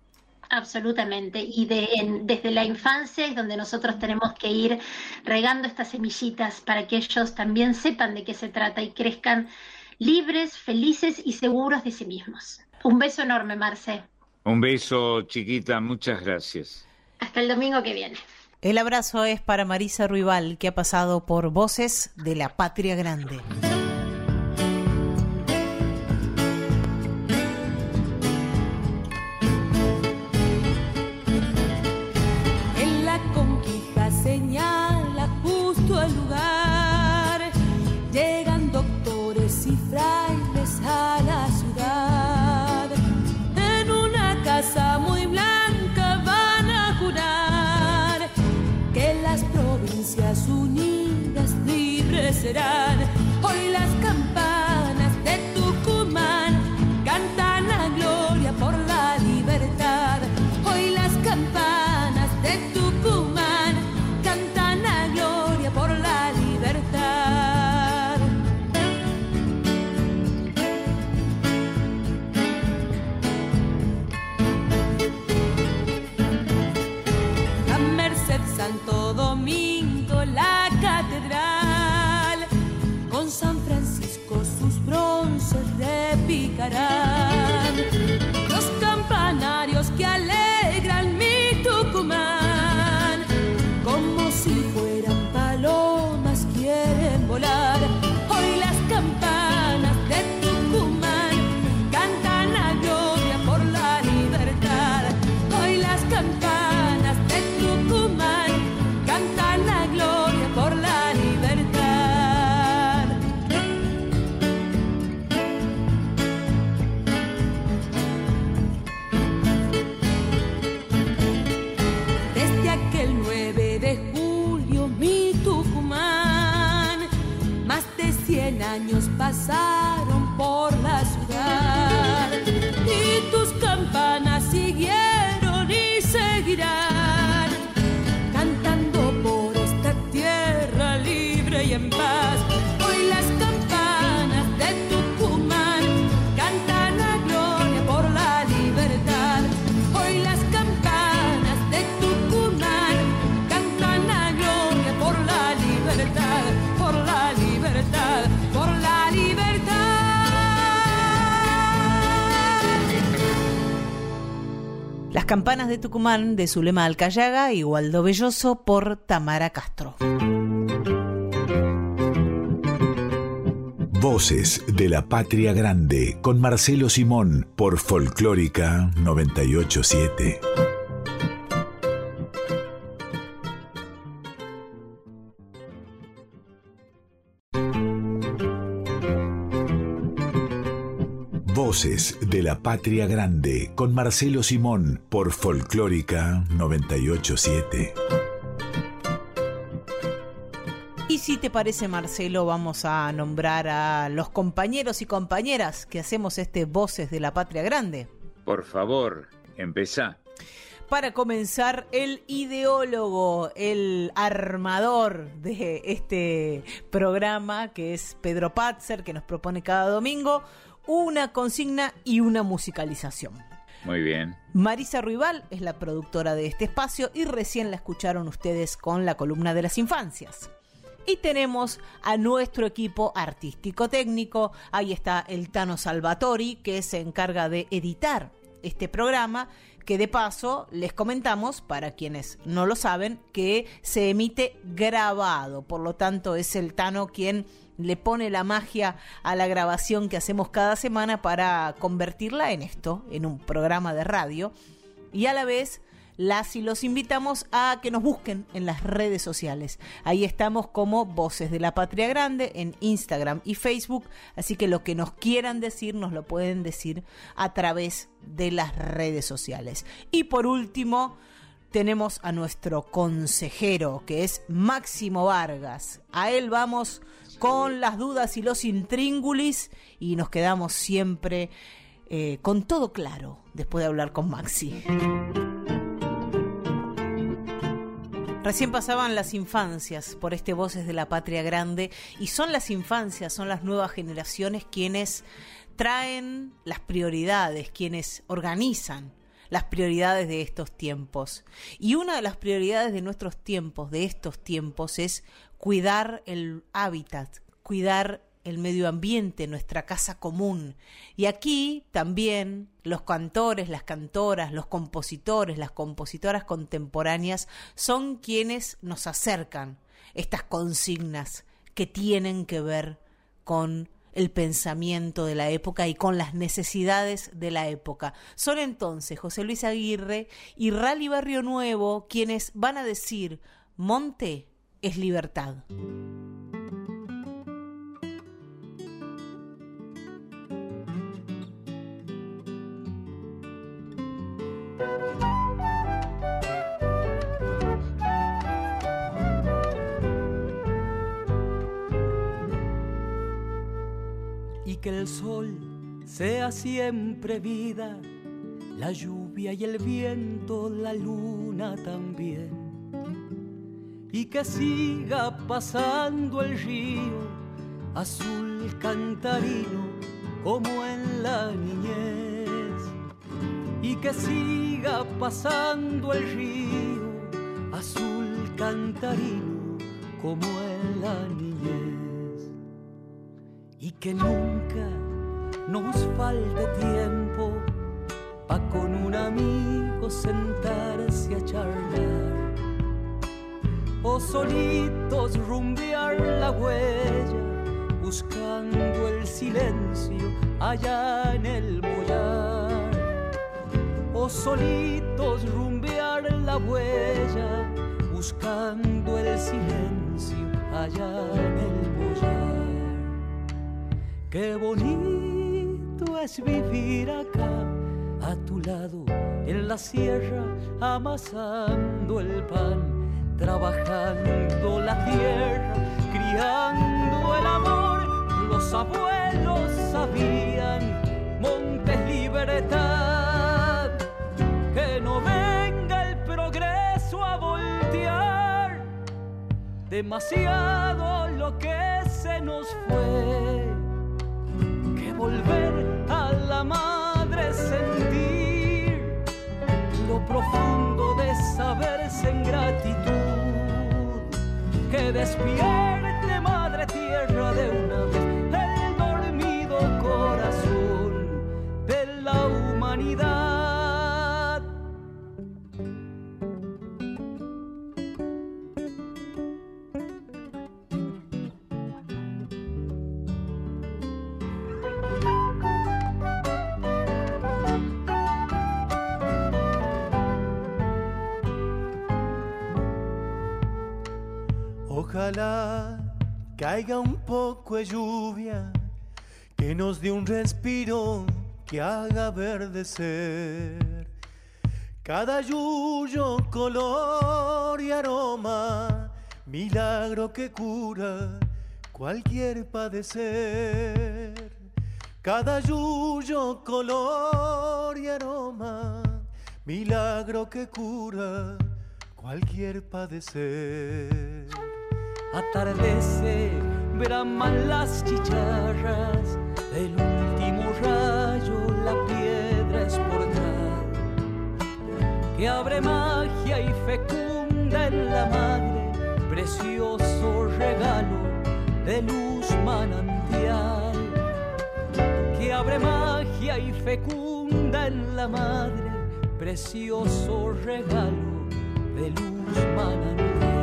Absolutamente. Y de, en- desde la infancia es donde nosotros tenemos que ir regando estas semillitas para que ellos también sepan de qué se trata y crezcan libres, felices y seguros de sí mismos. Un beso enorme, Marce. Un beso, chiquita, muchas gracias. Hasta el domingo que viene. El abrazo es para Marisa Ruibal, que ha pasado por Voces de la Patria Grande. Serán. llegará. Años pasaron por Las campanas de Tucumán de Zulema Alcayaga y Waldo Belloso por Tamara Castro. Voces de la Patria Grande con Marcelo Simón por Folclórica 987. Voces de la Patria Grande con Marcelo Simón por Folclórica 987. Y si te parece, Marcelo, vamos a nombrar a los compañeros y compañeras que hacemos este Voces de la Patria Grande. Por favor, empezá. Para comenzar, el ideólogo, el armador de este programa, que es Pedro Patzer, que nos propone cada domingo una consigna y una musicalización. Muy bien. Marisa Ruibal es la productora de este espacio y recién la escucharon ustedes con la columna de las infancias. Y tenemos a nuestro equipo artístico técnico. Ahí está el Tano Salvatori, que se encarga de editar este programa, que de paso les comentamos, para quienes no lo saben, que se emite grabado. Por lo tanto, es el Tano quien le pone la magia a la grabación que hacemos cada semana para convertirla en esto, en un programa de radio. Y a la vez las y los invitamos a que nos busquen en las redes sociales. Ahí estamos como Voces de la Patria Grande en Instagram y Facebook, así que lo que nos quieran decir nos lo pueden decir a través de las redes sociales. Y por último, tenemos a nuestro consejero, que es Máximo Vargas. A él vamos con las dudas y los intríngulis y nos quedamos siempre eh, con todo claro después de hablar con Maxi. Recién pasaban las infancias por este Voces de la Patria Grande y son las infancias, son las nuevas generaciones quienes traen las prioridades, quienes organizan las prioridades de estos tiempos. Y una de las prioridades de nuestros tiempos, de estos tiempos, es cuidar el hábitat, cuidar el medio ambiente, nuestra casa común. Y aquí también los cantores, las cantoras, los compositores, las compositoras contemporáneas son quienes nos acercan estas consignas que tienen que ver con el pensamiento de la época y con las necesidades de la época. Son entonces José Luis Aguirre y Rally Barrio Nuevo quienes van a decir Monte es libertad. Y que el sol sea siempre vida, la lluvia y el viento, la luna también. Y que siga pasando el río azul cantarino como en la niñez. Y que siga pasando el río azul cantarino como en la niñez. Y que nunca nos falte tiempo pa con un amigo sentarse a charlar. O solitos rumbear la huella buscando el silencio allá en el mollar solitos rumbear la huella buscando el silencio allá en el mollar Qué bonito es vivir acá a tu lado en la sierra amasando el pan, trabajando la tierra, criando el amor. Los abuelos sabían, demasiado lo que se nos fue. Que volver a la madre sentir lo profundo de saberse en gratitud. Que despierte madre tierra de una vez el dormido corazón de la humanidad Ojalá caiga un poco de lluvia que nos dé un respiro que haga verdecer cada yuyo, color y aroma, milagro que cura cualquier padecer. Cada yuyo, color y aroma, milagro que cura cualquier padecer. Atardece, braman las chicharras, el último rayo, la piedra es portal, que abre magia y fecunda en la madre, precioso regalo de luz manantial, que abre magia y fecunda en la madre, precioso regalo de luz manantial.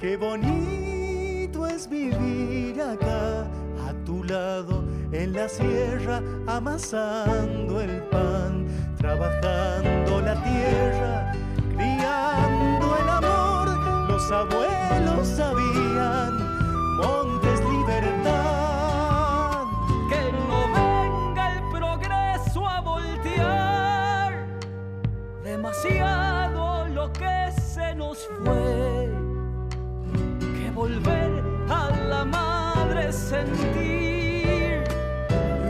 Qué bonito es vivir acá a tu lado en la sierra amasando el pan, trabajando la tierra, criando el amor, los abuelos sabían, Montes libertad. Que no venga el progreso a voltear demasiado lo que se nos fue. Volver a la madre sentir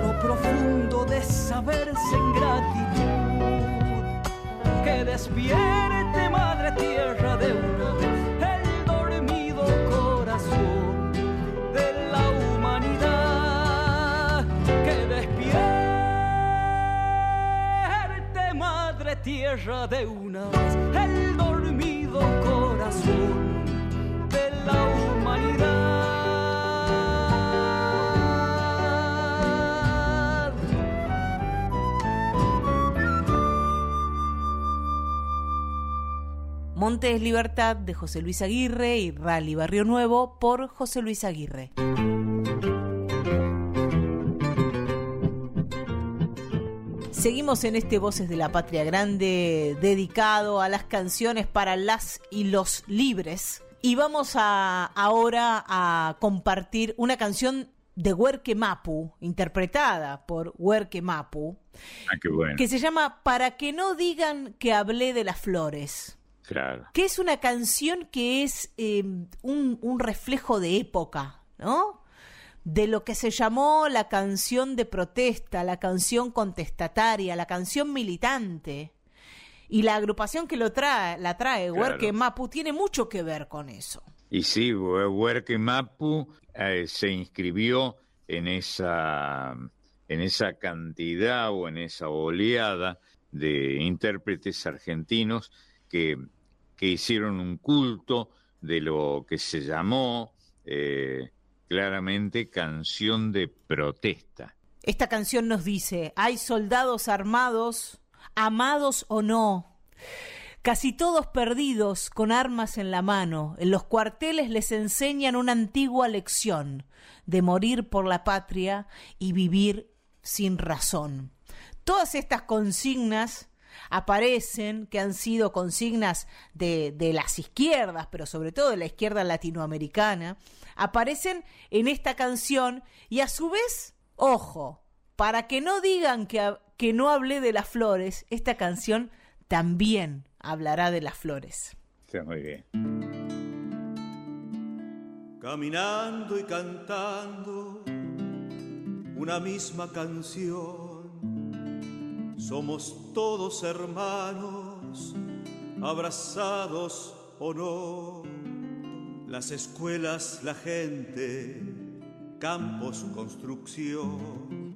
lo profundo de saberse en gratitud. Que despierte madre tierra de una vez el dormido corazón de la humanidad. Que despierte madre tierra de una vez Montes Libertad de José Luis Aguirre y Rally Barrio Nuevo por José Luis Aguirre. Seguimos en este Voces de la Patria Grande dedicado a las canciones para las y los libres. Y vamos a, ahora a compartir una canción de Huerque Mapu, interpretada por Huerque Mapu, Ah, qué bueno. que se llama Para que no digan que hablé de las flores Claro. que es una canción que es eh, un, un reflejo de época, ¿no? De lo que se llamó la canción de protesta, la canción contestataria, la canción militante. Y la agrupación que lo trae, la trae, Claro. Huerque Mapu, tiene mucho que ver con eso. Y sí, Huerque Mapu eh, se inscribió en esa, en esa cantidad o en esa oleada de intérpretes argentinos que, que hicieron un culto de lo que se llamó eh, claramente canción de protesta. Esta canción nos dice, hay soldados armados, amados o no, casi todos perdidos con armas en la mano. En los cuarteles les enseñan una antigua lección de morir por la patria y vivir sin razón. Todas estas consignas aparecen, que han sido consignas de, de las izquierdas, pero sobre todo de la izquierda latinoamericana, aparecen en esta canción y a su vez, ojo, para que no digan que, que no hablé de las flores, esta canción también hablará de las flores. Muy bien. caminando y cantando una misma canción. Somos todos hermanos, abrazados o no. Las escuelas, la gente, campos, construcción.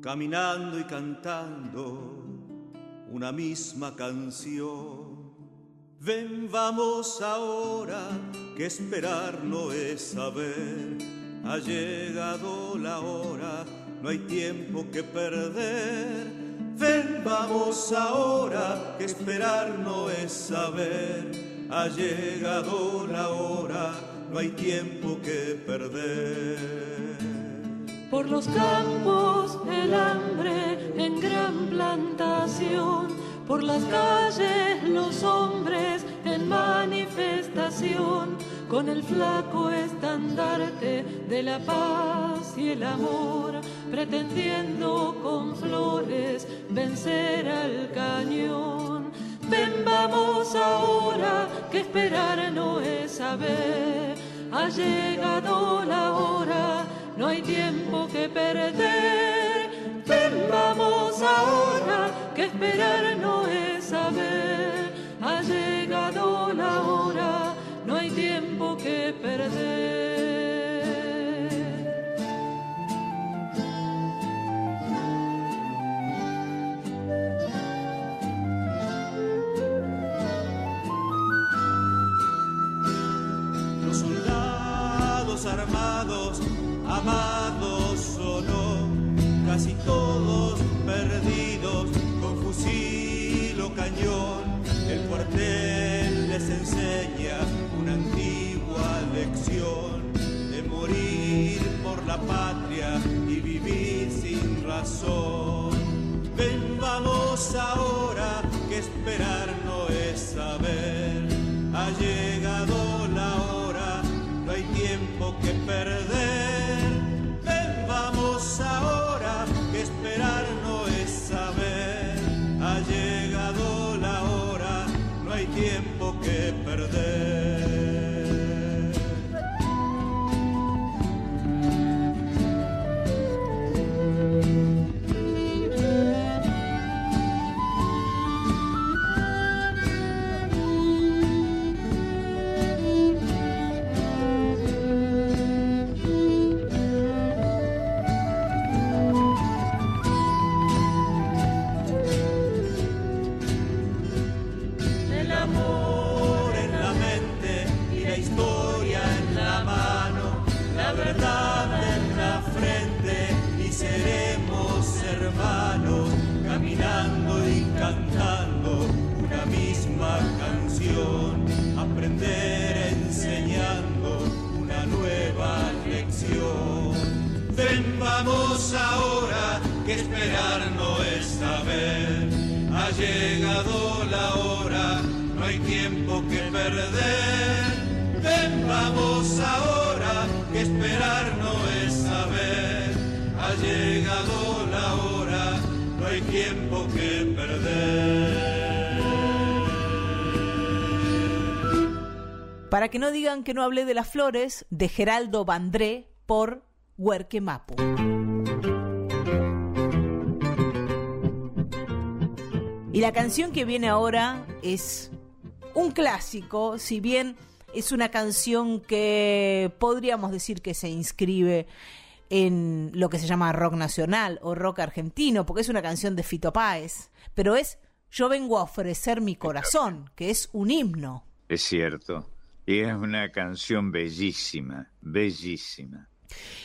Caminando y cantando una misma canción. Ven, vamos ahora, que esperar no es saber. Ha llegado la hora, no hay tiempo que perder. Ven, vamos ahora, que esperar no es saber. Ha llegado la hora, no hay tiempo que perder. Por los campos el hambre en gran plantación, por las calles los hombres en manifestación, con el flaco estandarte de la paz y el amor, pretendiendo con flores vencer al cañón. Ven, vamos ahora, que esperar no es saber. Ha llegado la hora, no hay tiempo que perder. Ven, vamos ahora, que esperar no es saber. Ha llegado Los soldados armados, amados o no, casi todos perdidos con fusil o cañón. Una antigua lección de morir por la patria y vivir sin razón. Ven, vamos ahora que esperar no es saber. Ha llegado la hora, no hay tiempo que perder. Llegado la hora, no hay tiempo que perder. Para que no digan que no hablé de las flores, de Geraldo Bandré por Huerque Mapu. Y la canción que viene ahora es un clásico, si bien es una canción que podríamos decir que se inscribe en lo que se llama rock nacional o rock argentino, porque es una canción de Fito Páez, pero es Yo vengo a ofrecer mi corazón, que es un himno. Es cierto. Y es una canción bellísima, bellísima.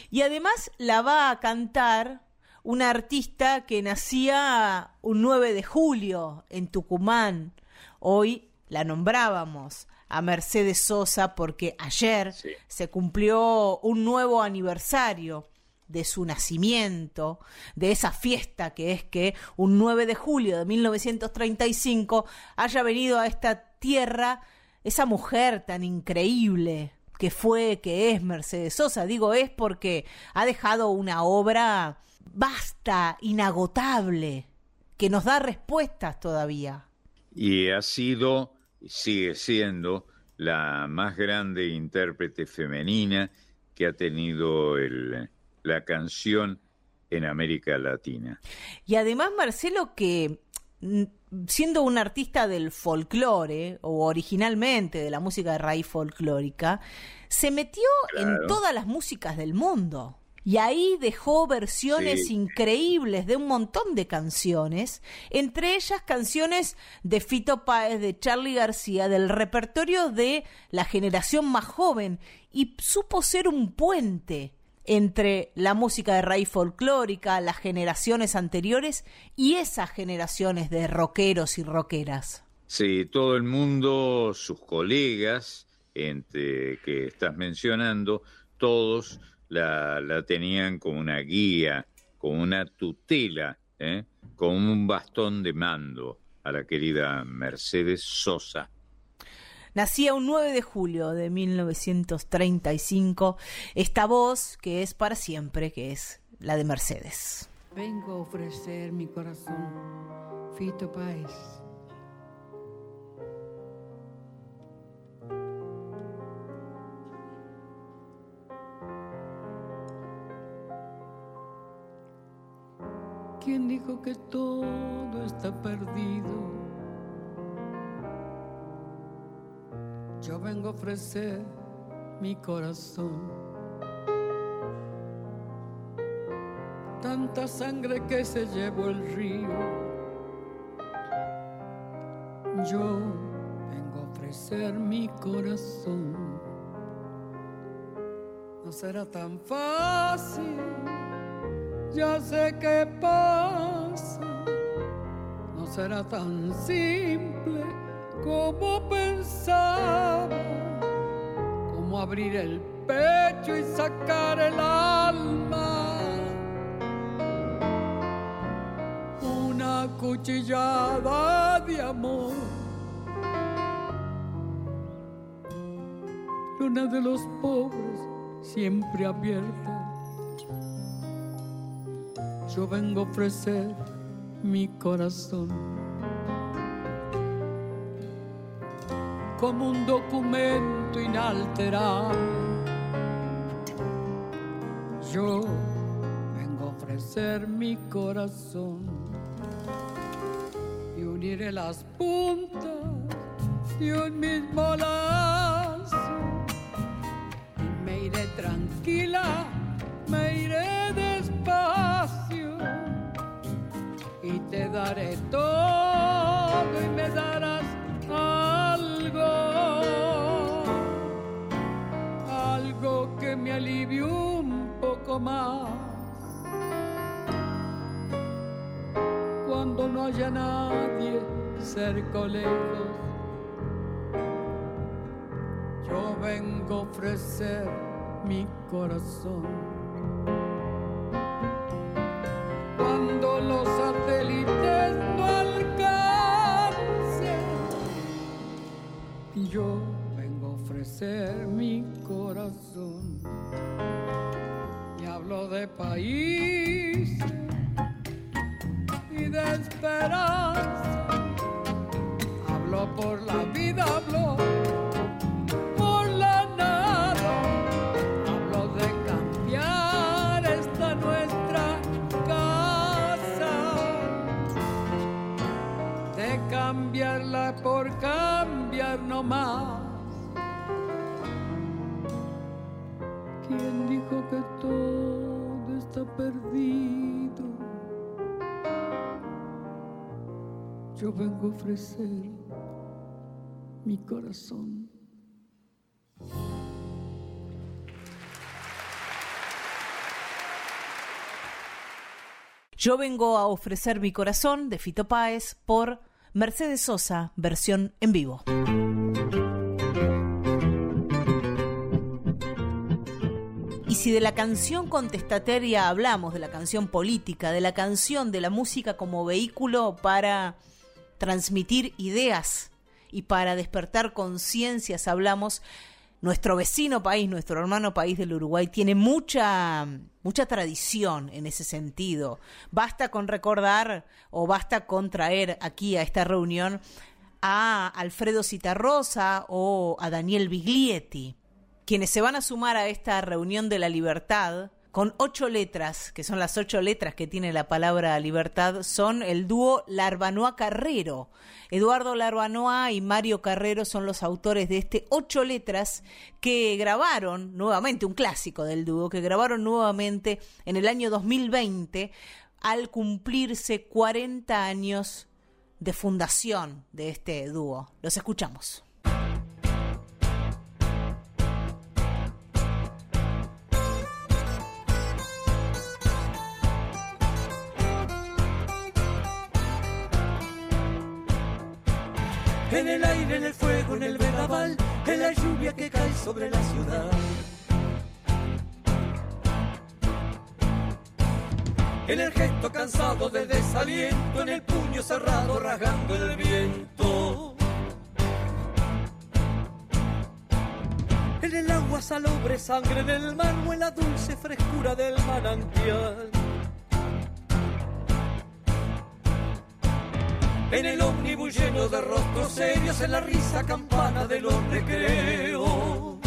Y además la va a cantar una artista que nacía un 9 de julio en Tucumán. Hoy la nombrábamos a Mercedes Sosa porque ayer se cumplió un nuevo aniversario de su nacimiento, de esa fiesta que es que un 9 de julio de 1935 haya venido a esta tierra esa mujer tan increíble que fue, que es Mercedes Sosa. Digo es porque ha dejado una obra vasta, inagotable, que nos da respuestas todavía. Y ha sido, sigue siendo, la más grande intérprete femenina que ha tenido el, la canción en América Latina. Y además, Marcelo, que mm, siendo un artista del folclore, o originalmente de la música de raíz folclórica, se metió en todas las músicas del mundo. Y ahí dejó versiones Sí. increíbles de un montón de canciones, entre ellas canciones de Fito Páez, de Charlie García, del repertorio de la generación más joven, y supo ser un puente entre la música de raíz folclórica, las generaciones anteriores y esas generaciones de rockeros y rockeras. Sí, todo el mundo, sus colegas, entre que estás mencionando, todos la, tenían como una guía, como una tutela, ¿eh? como un bastón de mando a la querida Mercedes Sosa. Nacía un 9 de julio de 1935 esta voz que es para siempre, que es la de Mercedes. Vengo a ofrecer mi corazón, Fito Páez. ¿Quién dijo que todo está perdido? Yo vengo a ofrecer mi corazón. Tanta sangre que se llevó el río. Yo vengo a ofrecer mi corazón. No será tan fácil, ya sé qué pasa. No será tan simple como pensaba, como abrir el pecho y sacar el alma. Una acuchillada de amor. Luna de los pobres siempre abierta. Yo vengo a ofrecer mi corazón como un documento inalterable. Yo vengo a ofrecer mi corazón y uniré las puntas de un mismo lazo y me iré tranquila, me iré despacio y te daré todo y me darás alivie un poco más. Cuando no haya nadie cerca o lejos, yo vengo a ofrecer mi corazón. Cuando los satélites no alcancen, yo vengo a ofrecer mi Y hablo de país corazón. Yo vengo a ofrecer mi corazón de Fito Páez por Mercedes Sosa, versión en vivo. Y si de la canción contestataria hablamos, de la canción política, de la canción, de la música como vehículo para transmitir ideas y para despertar conciencias, hablamos, nuestro vecino país, nuestro hermano país del Uruguay, tiene mucha, mucha tradición en ese sentido. Basta con recordar o basta con traer aquí a esta reunión a Alfredo Citarrosa o a Daniel Biglietti, quienes se van a sumar a esta reunión de la libertad con ocho letras, que son las ocho letras que tiene la palabra libertad, son el dúo Larbanoa Carrero. Eduardo Larbanoa y Mario Carrero son los autores de este ocho letras que grabaron nuevamente, un clásico del dúo, que grabaron nuevamente en el año 2020 al cumplirse 40 años de fundación de este dúo. Los escuchamos. En el aire, en el fuego, en el vendaval, en la lluvia que cae sobre la ciudad. En el gesto cansado de desaliento, en el puño cerrado rasgando el viento. En el agua salobre, sangre en el mar o en la dulce frescura del manantial. En el ómnibus lleno de rostros serios, en la risa campana de los recreos.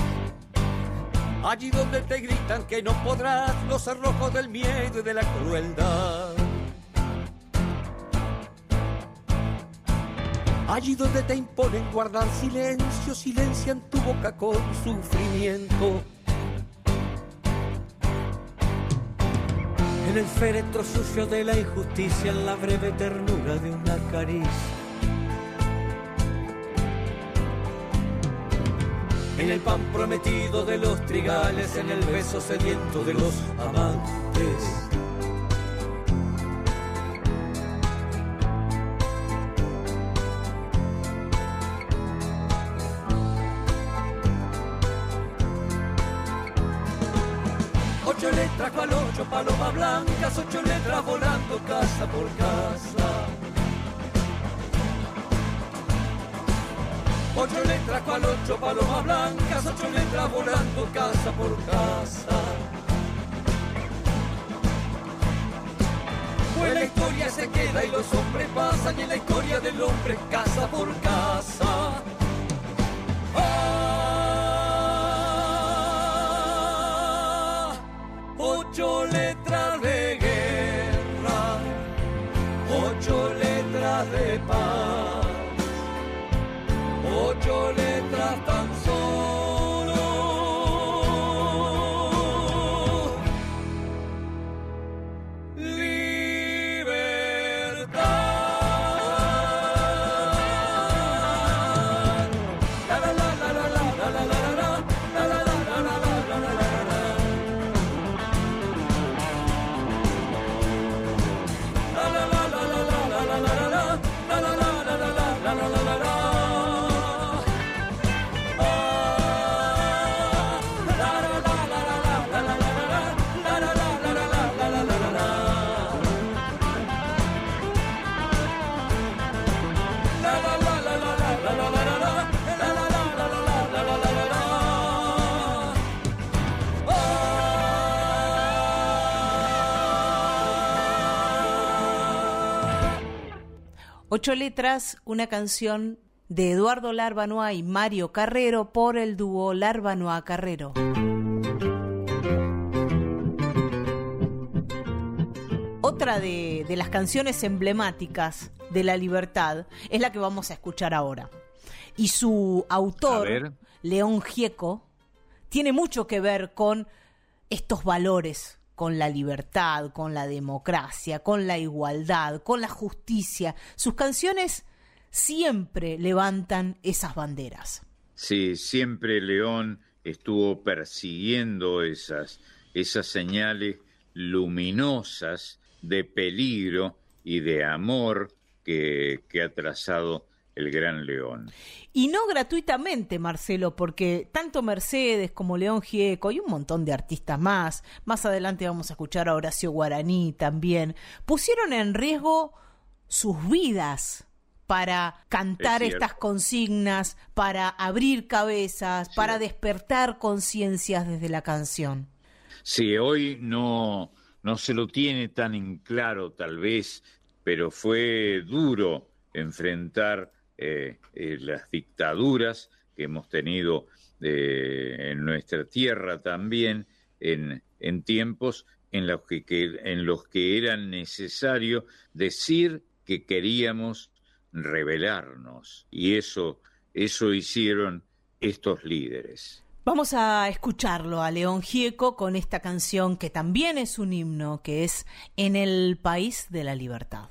Allí donde te gritan que no podrás, los cerrojos del miedo y de la crueldad. Allí donde te imponen guardar silencio, silencian tu boca con sufrimiento. En el féretro sucio de la injusticia, en la breve ternura de una caricia. En el pan prometido de los trigales, en el beso sediento de los amantes. las ocho letras volando casa por casa. Ocho letras cual ocho palomas blancas, ocho letras volando casa por casa. Pues la historia se queda y los hombres pasan y la historia del hombre casa por casa. Ocho letras, una canción de Eduardo Larbanoa y Mario Carrero por el dúo Larbanoa Carrero. Otra de, de las canciones emblemáticas de la libertad es la que vamos a escuchar ahora. Y su autor. León Gieco, tiene mucho que ver con estos valores, con la libertad, con la democracia, con la igualdad, con la justicia. Sus canciones siempre levantan esas banderas. Sí, siempre León estuvo persiguiendo esas, esas señales luminosas de peligro y de amor que, que ha trazado el gran León. Y no gratuitamente, Marcelo, porque tanto Mercedes como León Gieco y un montón de artistas más, más adelante vamos a escuchar a Horacio Guaraní también, pusieron en riesgo sus vidas para cantar Es estas consignas, para abrir cabezas, para despertar conciencias desde la canción. Sí, hoy no, no se lo tiene tan en claro tal vez, pero fue duro enfrentar eh, eh, las dictaduras que hemos tenido eh, en nuestra tierra también en, en tiempos en los que, en los que era necesario decir que queríamos rebelarnos y eso eso hicieron estos líderes. Vamos a escucharlo a León Gieco con esta canción que también es un himno, que es En el País de la Libertad.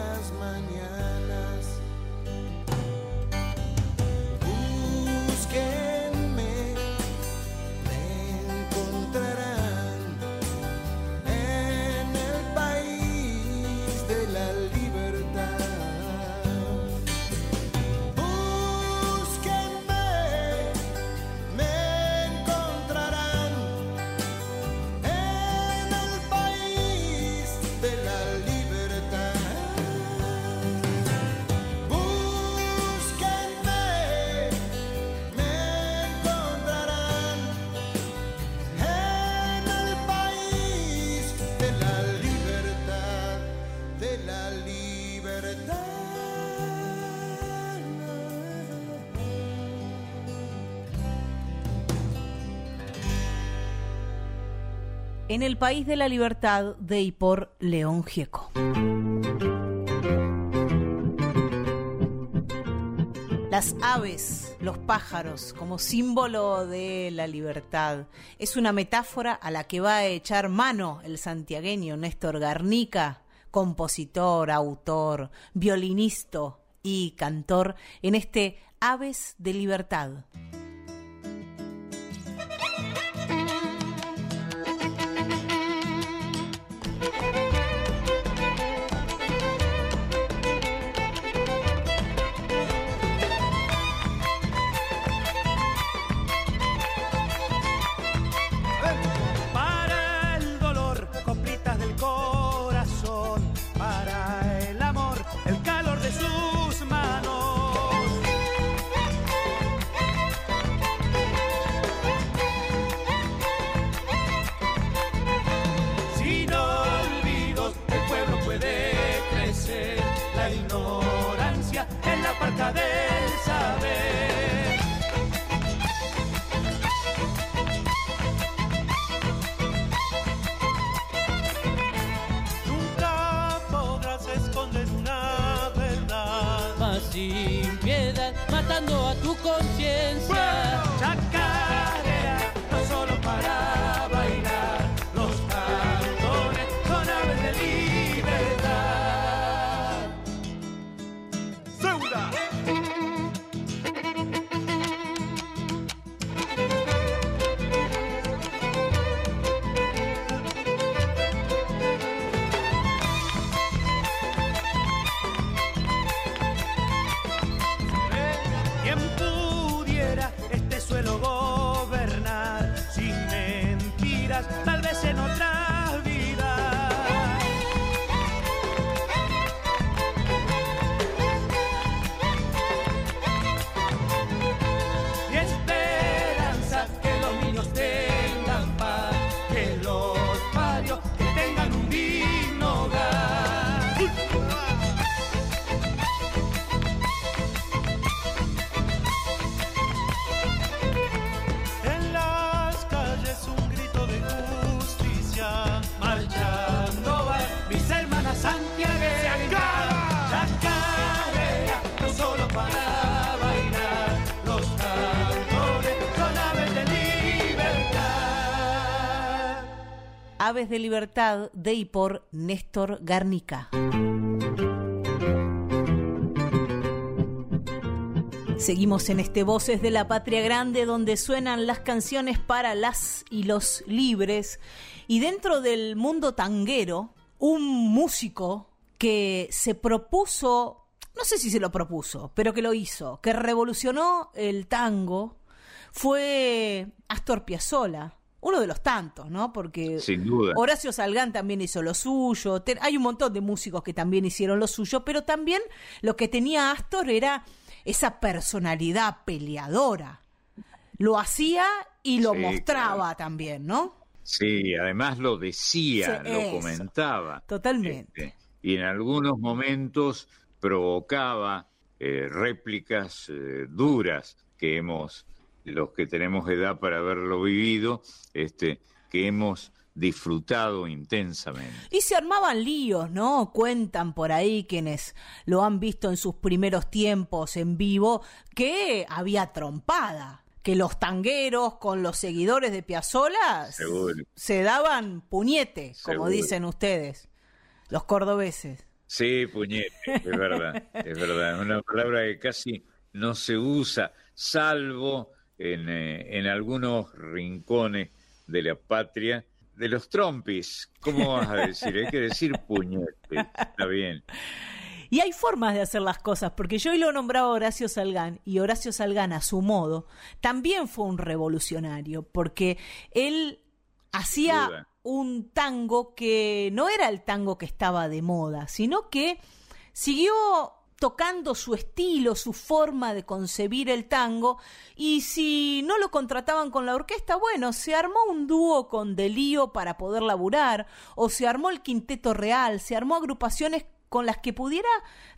En el país de la libertad de y León Gieco. Las aves, los pájaros, como símbolo de la libertad, es una metáfora a la que va a echar mano el santiagueño Néstor Garnica, compositor, autor, violinista y cantor en este Aves de Libertad. De Libertad de y por Néstor Garnica. Seguimos en este Voces de la Patria Grande donde suenan las canciones para las y los libres. Y dentro del mundo tanguero, un músico que se propuso, no sé si se lo propuso, pero que lo hizo, que revolucionó el tango, fue Astor Piazzolla. Uno de los tantos, ¿no? Porque Sin duda. Horacio Salgán también hizo lo suyo. Hay un montón de músicos que también hicieron lo suyo, pero también lo que tenía Astor era esa personalidad peleadora. Lo hacía y lo Sí, mostraba también, ¿no? Sí, además lo decía, Sí, lo eso. comentaba. Totalmente. Este, y en algunos momentos provocaba eh, réplicas eh, duras que hemos, los que tenemos edad para haberlo vivido, este, que hemos disfrutado intensamente. Y se armaban líos, ¿no? Cuentan por ahí quienes lo han visto en sus primeros tiempos en vivo que había trompada, que los tangueros con los seguidores de Piazzolla Seguro. se daban puñete, como Seguro. dicen ustedes, los cordobeses. Sí, puñete, es verdad, es verdad. Es una palabra que casi no se usa, salvo en, eh, en algunos rincones de la patria. De los trompis, ¿cómo vas a decir? Hay que decir puñete, está bien. Y hay formas de hacer las cosas, porque yo hoy lo nombraba Horacio Salgán, y Horacio Salgán, a su modo, también fue un revolucionario, porque él hacía un tango que no era el tango que estaba de moda, sino que siguió tocando su estilo, su forma de concebir el tango, y si no lo contrataban con la orquesta, bueno, se armó un dúo con Delío para poder laburar, o se armó el Quinteto Real, se armó agrupaciones con las que pudiera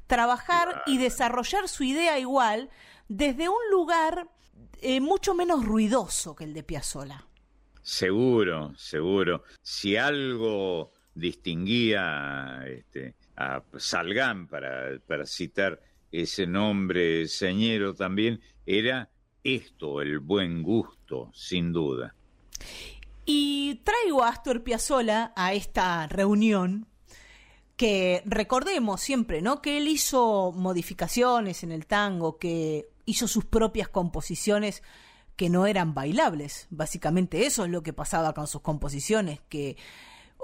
trabajar y desarrollar su idea igual desde un lugar eh, mucho menos ruidoso que el de Piazzolla. Seguro, seguro. Si algo distinguía este, a Salgán, para, citar ese nombre señero también, era esto, el buen gusto, sin duda. Y traigo a Astor Piazzolla a esta reunión que recordemos siempre, ¿no? Que él hizo modificaciones en el tango, que hizo sus propias composiciones que no eran bailables. Básicamente eso es lo que pasaba con sus composiciones, que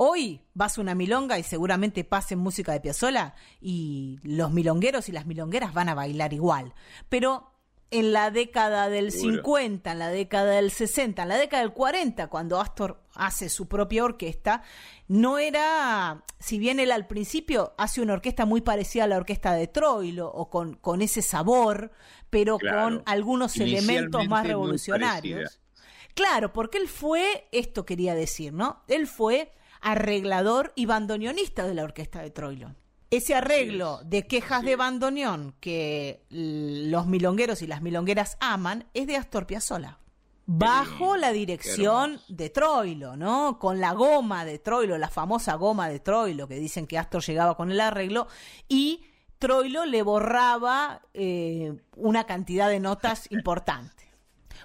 hoy vas a una milonga y seguramente pasen música de Piazzolla y los milongueros y las milongueras van a bailar igual. Pero en la década del Seguro. 50, en la década del 60, en la década del 40, cuando Astor hace su propia orquesta, no era, si bien él al principio hace una orquesta muy parecida a la orquesta de Troilo, o con, con ese sabor, pero Claro. con algunos elementos más revolucionarios. Claro, porque él fue, esto quería decir, ¿no? Él fue arreglador y bandoneonista de la orquesta de Troilo. Ese arreglo de quejas de bandoneón que los milongueros y las milongueras aman es de Astor Piazzolla. Bajo la dirección de Troilo, ¿no? Con la goma de Troilo, la famosa goma de Troilo, que dicen que Astor llegaba con el arreglo, y Troilo le borraba eh, una cantidad de notas importante.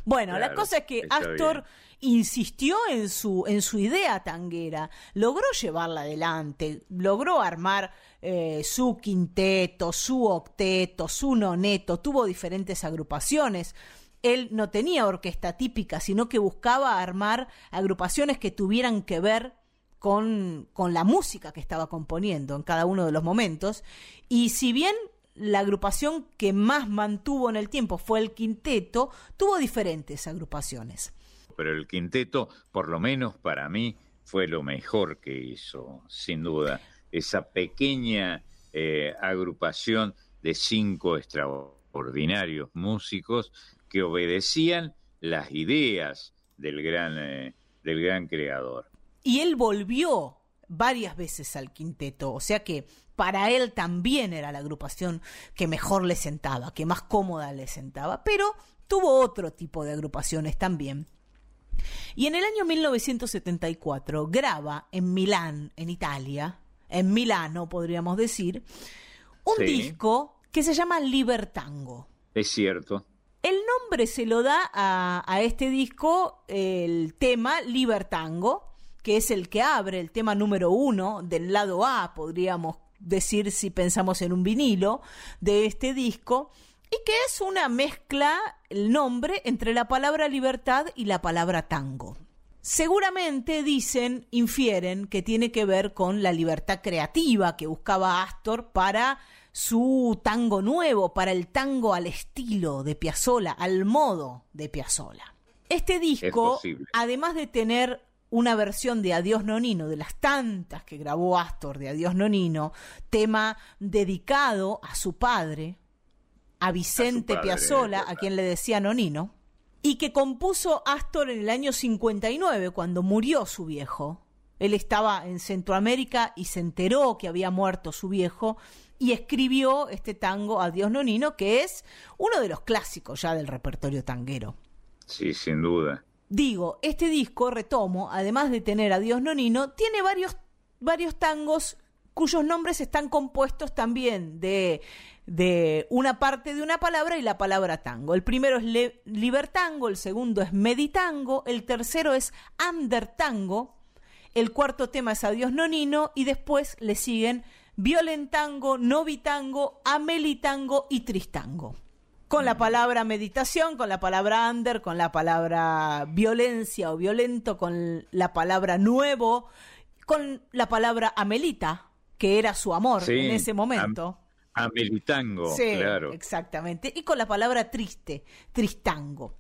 Bueno, la cosa es que Astor insistió en su, en su idea tanguera, logró llevarla adelante, logró armar eh, su quinteto, su octeto, su noneto, tuvo diferentes agrupaciones. Él no tenía orquesta típica, sino que buscaba armar agrupaciones que tuvieran que ver con, con la música que estaba componiendo en cada uno de los momentos. Y si bien la agrupación que más mantuvo en el tiempo fue el quinteto, tuvo diferentes agrupaciones. Pero el quinteto, por lo menos para mí, fue lo mejor que hizo, sin duda. Esa pequeña eh, agrupación de cinco extraordinarios músicos que obedecían las ideas del gran, eh, del gran creador. Y él volvió varias veces al quinteto, o sea que para él también era la agrupación que mejor le sentaba, que más cómoda le sentaba, pero tuvo otro tipo de agrupaciones también. Y en el año 1974 graba en Milán, en Italia, en Milano podríamos decir, un Sí. disco que se llama Libertango. Es cierto. El nombre se lo da a, a este disco el tema Libertango, que es el que abre el tema número uno del lado A, podríamos decir si pensamos en un vinilo de este disco, y que es una mezcla, el nombre, entre la palabra libertad y la palabra tango. Seguramente dicen, infieren, que tiene que ver con la libertad creativa que buscaba Astor para su tango nuevo, para el tango al estilo de Piazzolla, al modo de Piazzolla. Este disco, además de tener una versión de Adiós Nonino, de las tantas que grabó Astor de Adiós Nonino, tema dedicado a su padre, a Vicente padre, Piazzolla, a quien le decía Nonino, y que compuso Astor en el año 59, cuando murió su viejo. Él estaba en Centroamérica y se enteró que había muerto su viejo y escribió este tango Adiós Nonino, que es uno de los clásicos ya del repertorio tanguero. Sí, sin duda. digo, este disco, retomo, además de tener a Dios Nonino, tiene varios, varios tangos cuyos nombres están compuestos también de, de una parte de una palabra y la palabra tango. El primero es libertango, el segundo es meditango, el tercero es andertango, el cuarto tema es Adiós Nonino y después le siguen violentango, novitango, amelitango y tristango. Con la palabra meditación, con la palabra under, con la palabra violencia o violento, con la palabra nuevo, con la palabra amelita, que era su amor Sí, en ese momento. A Sí, claro. exactamente. Y con la palabra triste, tristango.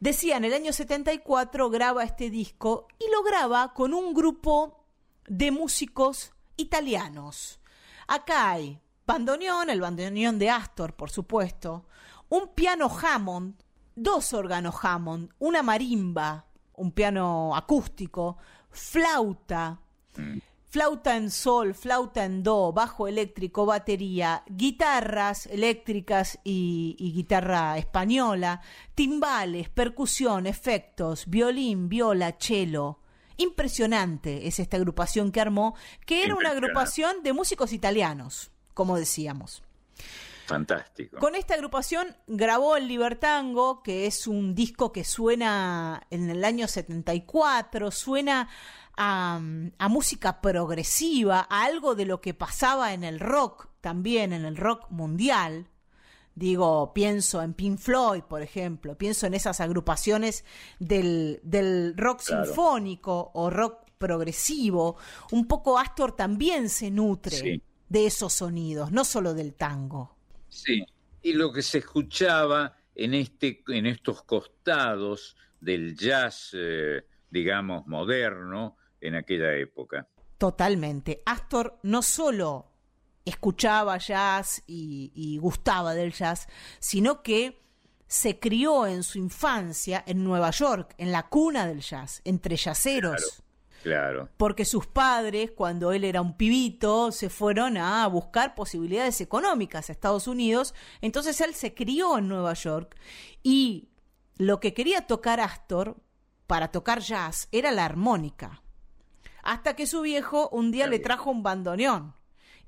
Decía, en el año 74 graba este disco y lo graba con un grupo de músicos italianos. Acá hay bandoneón, el bandoneón de Astor, por supuesto, un piano Hammond, dos órganos Hammond, una marimba, un piano acústico, flauta, flauta en sol, flauta en do, bajo eléctrico, batería, guitarras eléctricas y, y guitarra española, timbales, percusión, efectos, violín, viola, cello. Impresionante es esta agrupación que armó, que era una agrupación de músicos italianos, como decíamos. Fantástico. Con esta agrupación grabó el Libertango, que es un disco que suena en el año 74, suena a, a música progresiva, a algo de lo que pasaba en el rock también, en el rock mundial. Digo, pienso en Pink Floyd, por ejemplo, pienso en esas agrupaciones del, del rock Claro. sinfónico o rock progresivo. Un poco Astor también se nutre Sí. de esos sonidos, no solo del tango. Sí, y lo que se escuchaba en, este, en estos costados del jazz, eh, digamos, moderno en aquella época. Totalmente. Astor no solo escuchaba jazz y, y gustaba del jazz, sino que se crió en su infancia en Nueva York, en la cuna del jazz, entre jazzeros. Claro, Porque sus padres, cuando él era un pibito, se fueron a buscar posibilidades económicas a Estados Unidos. Entonces él se crió en Nueva York y lo que quería tocar Astor para tocar jazz era la armónica. Hasta que su viejo un día le trajo un bandoneón.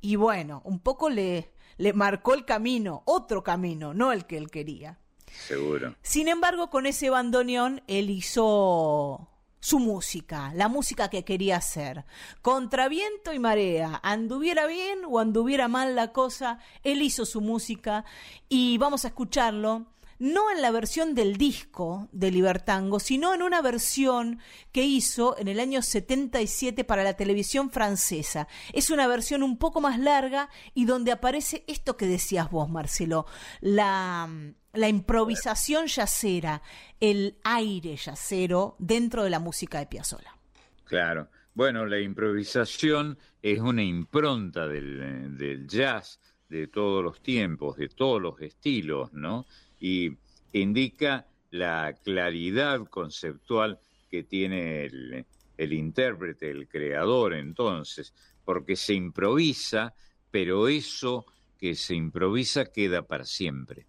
Y bueno, un poco le, le marcó el camino, otro camino, no el que él quería. seguro. Sin embargo, con ese bandoneón, él hizo su música, la música que quería hacer. Contra viento y marea, anduviera bien o anduviera mal la cosa, él hizo su música y vamos a escucharlo. No en la versión del disco de Libertango, sino en una versión que hizo en el año 77 para la televisión francesa. Es una versión un poco más larga y donde aparece esto que decías vos, Marcelo, la, la improvisación yacera, el aire yacero dentro de la música de Piazzolla. Claro. Bueno, la improvisación es una impronta del, del jazz de todos los tiempos, de todos los estilos, ¿no? Y indica la claridad conceptual que tiene el, intérprete, el creador, entonces, porque se improvisa, pero eso que se improvisa queda para siempre.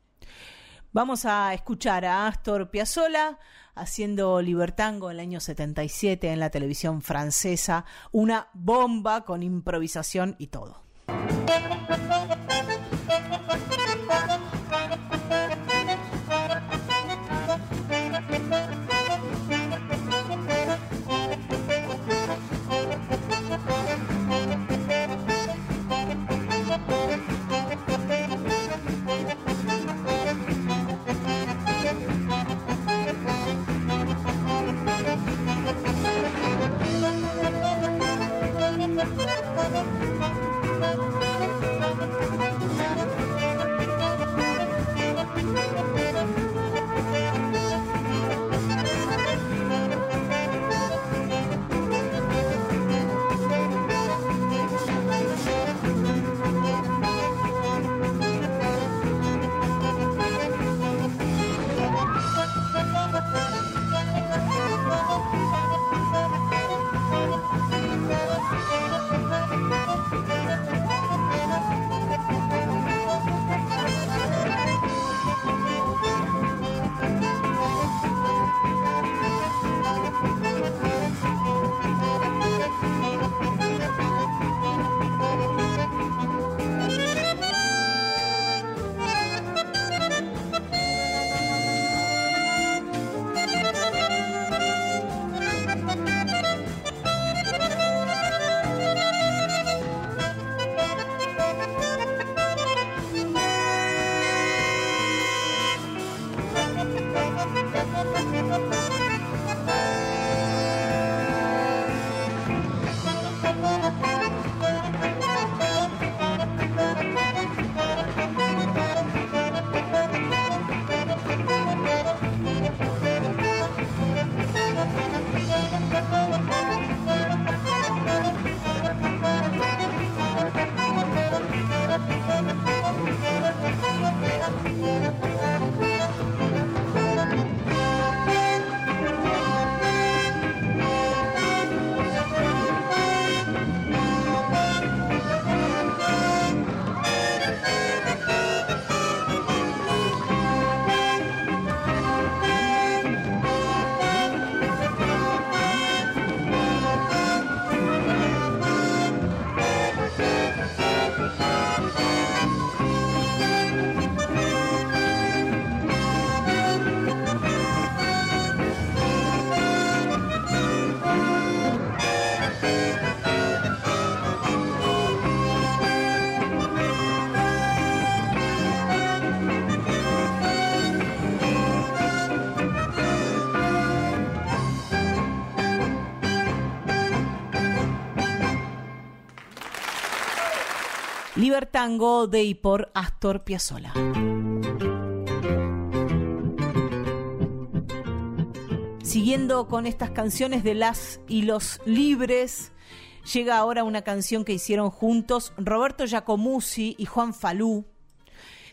Vamos a escuchar a Astor Piazzolla haciendo Libertango en el año 77 en la televisión francesa, una bomba con improvisación y todo. Libertango de y por Astor Piazzolla. Siguiendo con estas canciones de las y los libres, llega ahora una canción que hicieron juntos Roberto Giacomuzzi y Juan Falú,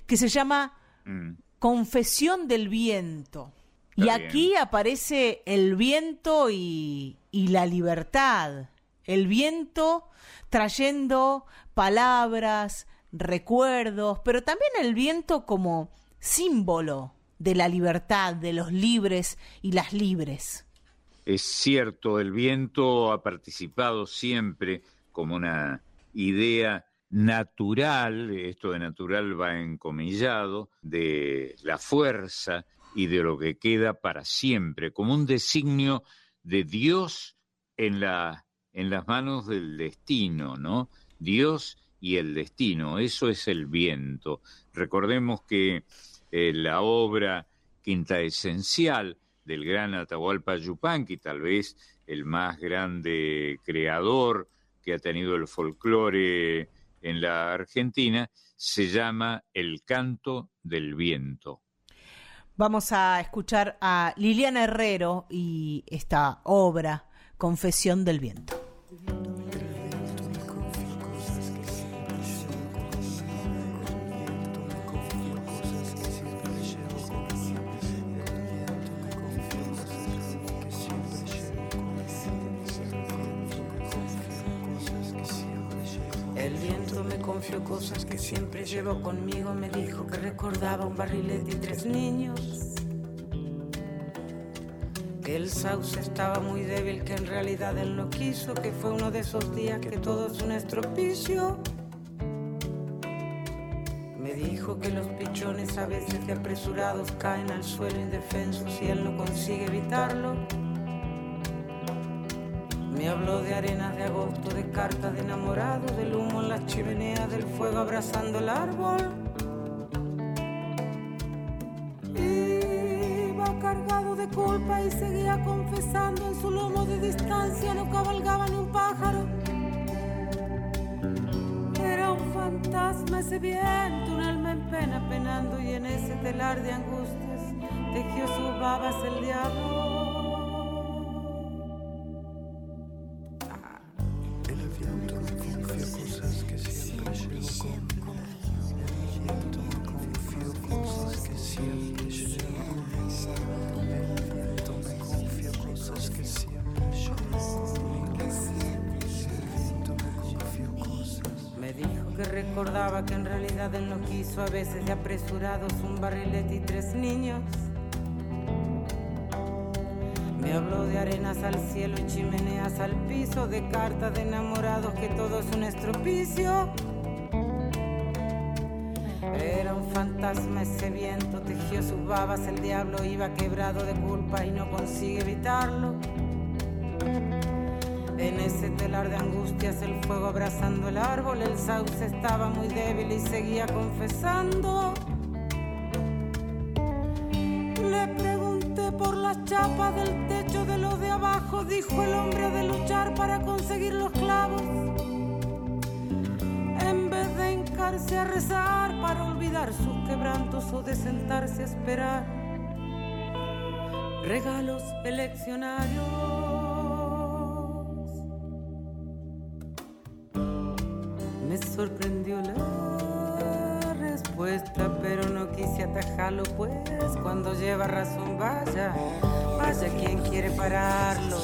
que se llama Mm. Confesión del Viento. Y aquí aparece el viento y, y la libertad. El viento trayendo palabras, recuerdos, pero también el viento como símbolo de la libertad, de los libres y las libres. Es cierto, el viento ha participado siempre como una idea natural, esto de natural va encomillado, de la fuerza y de lo que queda para siempre, como un designio de Dios en, la, en las manos del destino, ¿no? Dios y el destino, eso es el viento. Recordemos que eh, la obra quinta esencial del gran Atahualpa Yupanqui, tal vez el más grande creador que ha tenido el folclore en la Argentina, se llama El canto del viento. Vamos a escuchar a Liliana Herrero y esta obra, Confesión del Viento. Cosas que siempre llevo conmigo. Me dijo que recordaba un barrilete y tres niños. Que el sauce estaba muy débil, que en realidad él no quiso. Que fue uno de esos días que todo es un estropicio. Me dijo que los pichones a veces de apresurados caen al suelo indefensos y él no consigue evitarlo. Me habló de arenas de agosto, de cartas de enamorado, del humo en las chimeneas, del fuego abrazando el árbol. Iba cargado de culpa y seguía confesando en su lomo de distancia, no cabalgaba ni un pájaro. Era un fantasma ese viento, un alma en pena penando y en ese telar de angustias tejió sus babas el diablo. Que en realidad él no quiso a veces de apresurados un barrilete y tres niños. Me habló de arenas al cielo y chimeneas al piso, de cartas de enamorados que todo es un estropicio. Era un fantasma ese viento, tejió sus babas, el diablo iba quebrado de culpa y no consigue evitarlo. Ese telar de angustias, el fuego abrazando el árbol, el sauce estaba muy débil y seguía confesando. Le pregunté por las chapas del techo de lo de abajo, dijo el hombre de luchar para conseguir los clavos. En vez de hincarse a rezar para olvidar sus quebrantos o de sentarse a esperar regalos eleccionarios. Pues cuando lleva razón, vaya, vaya quien quiere pararlo.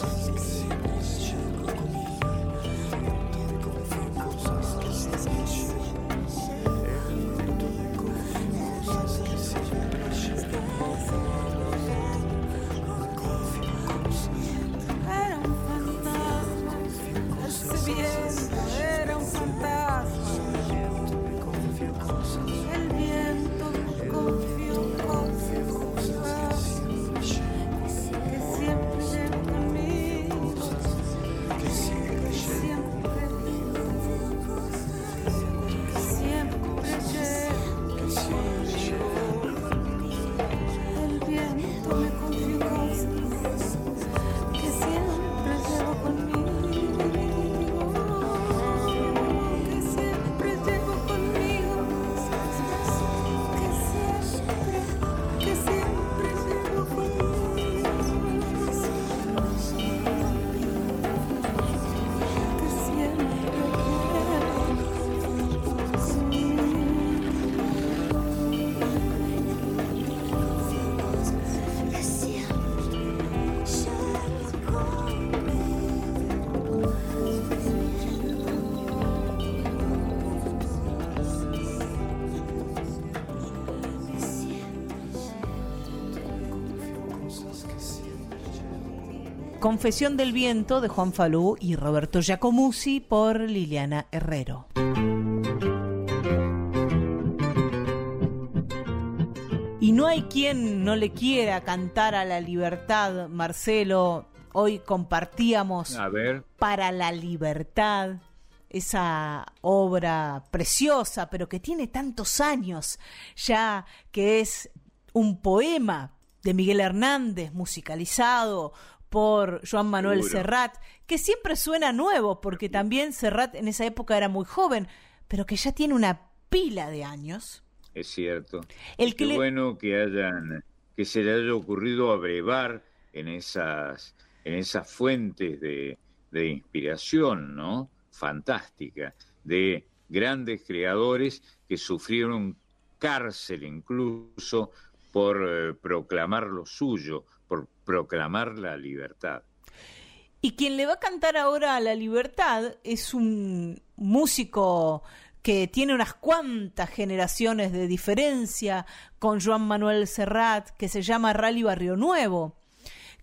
Confesión del Viento de Juan Falú y Roberto Giacomuzzi por Liliana Herrero. Y no hay quien no le quiera cantar a la libertad, Marcelo. Hoy compartíamos A ver. para la libertad esa obra preciosa, pero que tiene tantos años ya, que es un poema de Miguel Hernández, musicalizado por Joan Manuel Seguro. Serrat, que siempre suena nuevo, porque también Serrat en esa época era muy joven, pero que ya tiene una pila de años. Es cierto. El que Qué le- bueno que hayan, que se le haya ocurrido abrevar en esas, en esas fuentes de, de inspiración, ¿no? Fantástica, de grandes creadores que sufrieron cárcel incluso por eh, proclamar lo suyo, proclamar la libertad. Y quien le va a cantar ahora a la libertad es un músico que tiene unas cuantas generaciones de diferencia con Joan Manuel Serrat, que se llama Rally Barrio Nuevo,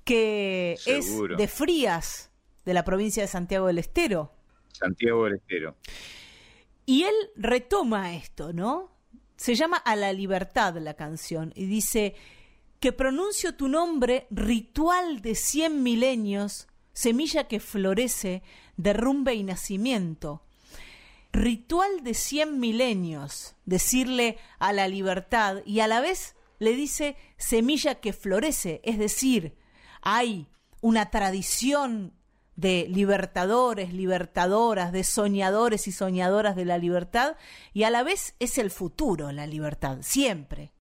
que Seguro. es de Frías, de la provincia de Santiago del Estero. Santiago del Estero. Y él retoma esto, ¿no? Se llama A la libertad la canción y dice que pronuncio tu nombre, ritual de cien milenios, semilla que florece, derrumbe y nacimiento. Ritual de cien milenios, decirle a la libertad y a la vez le dice semilla que florece, es decir, hay una tradición de libertadores, libertadoras, de soñadores y soñadoras de la libertad, y a la vez es el futuro la libertad, siempre.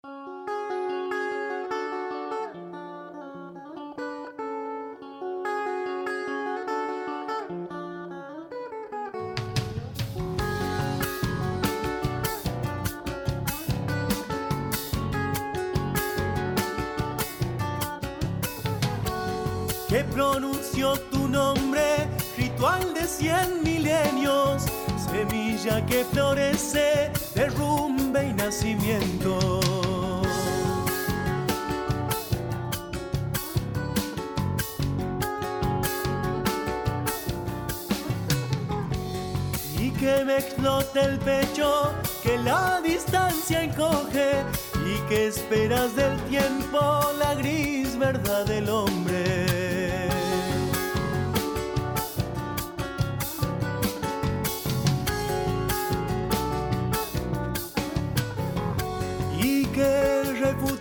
Cien milenios, semilla que florece, derrumbe y nacimiento. Y que me explote el pecho, que la distancia encoge y que esperas del tiempo la gris verdad del hombre.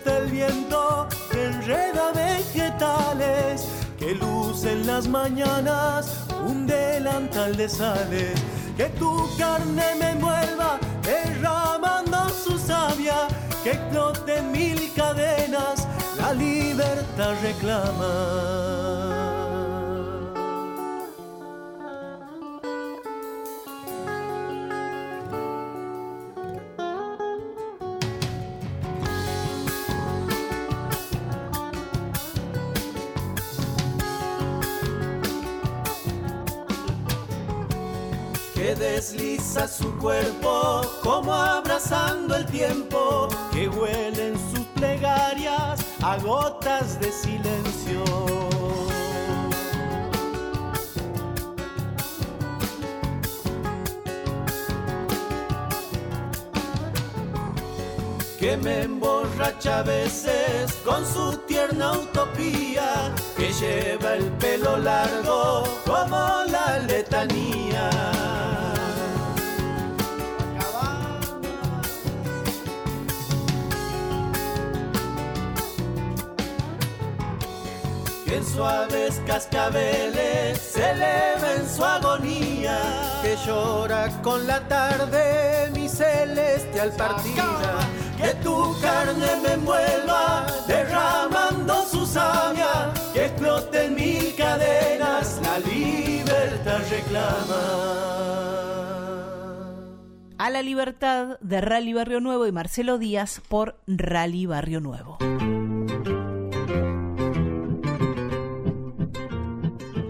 El viento, enreda vegetales, que luce en las mañanas un delantal de sales, que tu carne me envuelva derramando su savia, que explote mil cadenas, la libertad reclama. Desliza su cuerpo como abrazando el tiempo, que huelen sus plegarias a gotas de silencio. Que me emborracha a veces con su tierna utopía, que lleva el pelo largo como la letanía. Que en suaves cascabeles se eleva en su agonía, que llora con la tarde mi celestial partida, que tu carne me envuelva derramando su savia, que explote en mil cadenas, la libertad reclama. A la libertad de Rally Barrio Nuevo y Marcelo Díaz por Rally Barrio Nuevo.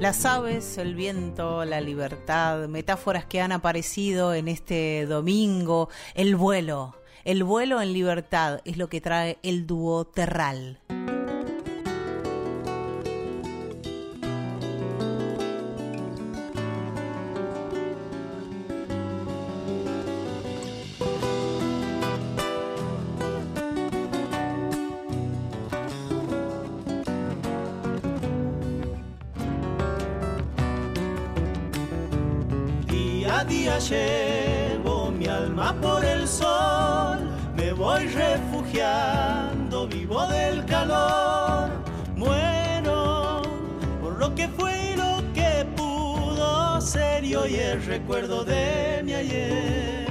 Las aves, el viento, la libertad, metáforas que han aparecido en este domingo, el vuelo, el vuelo en libertad es lo que trae el dúo Terral. Hoy el recuerdo de mi ayer.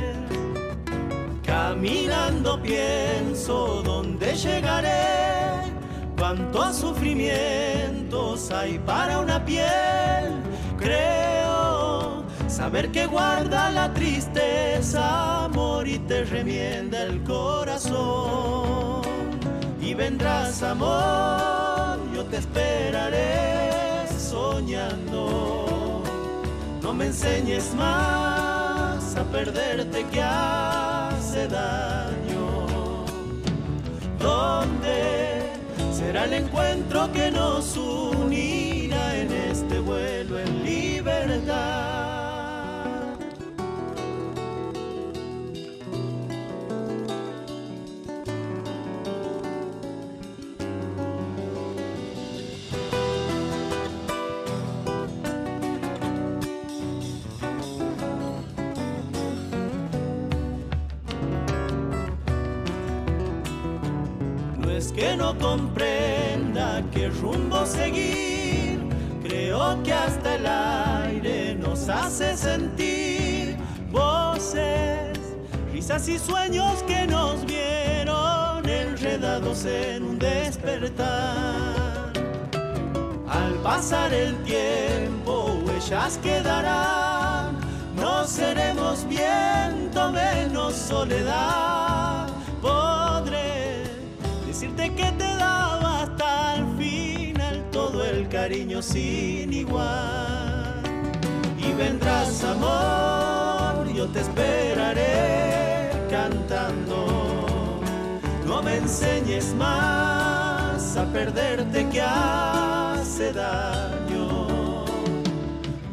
Caminando pienso dónde llegaré, cuántos sufrimientos hay para una piel. Creo saber que guarda la tristeza, amor y te remienda el corazón. Y vendrás amor, yo te esperaré soñando. No me enseñes más a perderte que hace daño. ¿Dónde será el encuentro que nos unirá en este vuelo en libertad? Que no comprenda qué rumbo seguir, creo que hasta el aire nos hace sentir voces, risas y sueños que nos vieron enredados en un despertar. Al pasar el tiempo, huellas quedarán, no seremos viento menos soledad. Decirte que te daba hasta el final todo el cariño sin igual. Y vendrás amor, yo te esperaré cantando. No me enseñes más a perderte que hace daño.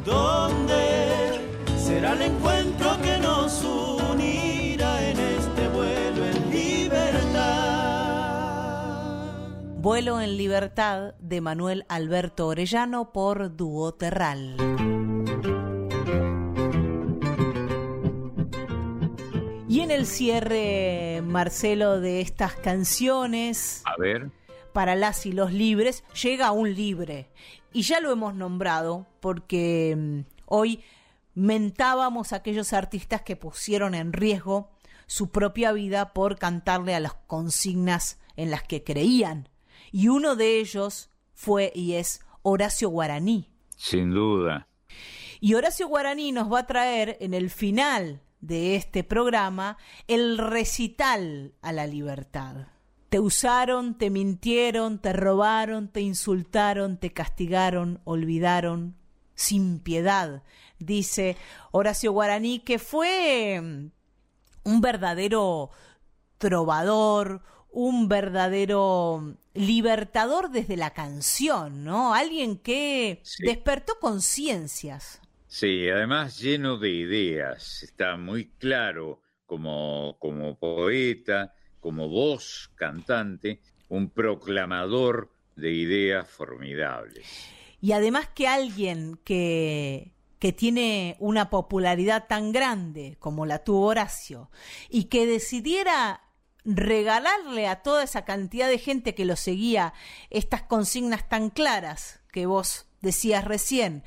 ¿Dónde será el encuentro Vuelo en libertad de Manuel Alberto Orellano por Dúo Terral. Y en el cierre, Marcelo, de estas canciones A ver. para las y los libres, llega un libre. Y ya lo hemos nombrado porque mm, hoy mentábamos a aquellos artistas que pusieron en riesgo su propia vida por cantarle a las consignas en las que creían. Y uno de ellos fue y es Horacio Guaraní. Sin duda. Y Horacio Guaraní nos va a traer en el final de este programa el recital a la libertad. Te usaron, te mintieron, te robaron, te insultaron, te castigaron, olvidaron, sin piedad, dice Horacio Guaraní, que fue mm, un verdadero trovador, un verdadero libertador desde la canción, ¿no? Alguien que despertó conciencias. Sí, además lleno de ideas, está muy claro como, como poeta, como voz cantante, un proclamador de ideas formidables. Y además que alguien que, que tiene una popularidad tan grande como la tuvo Horacio y que decidiera regalarle a toda esa cantidad de gente que lo seguía estas consignas tan claras que vos decías recién,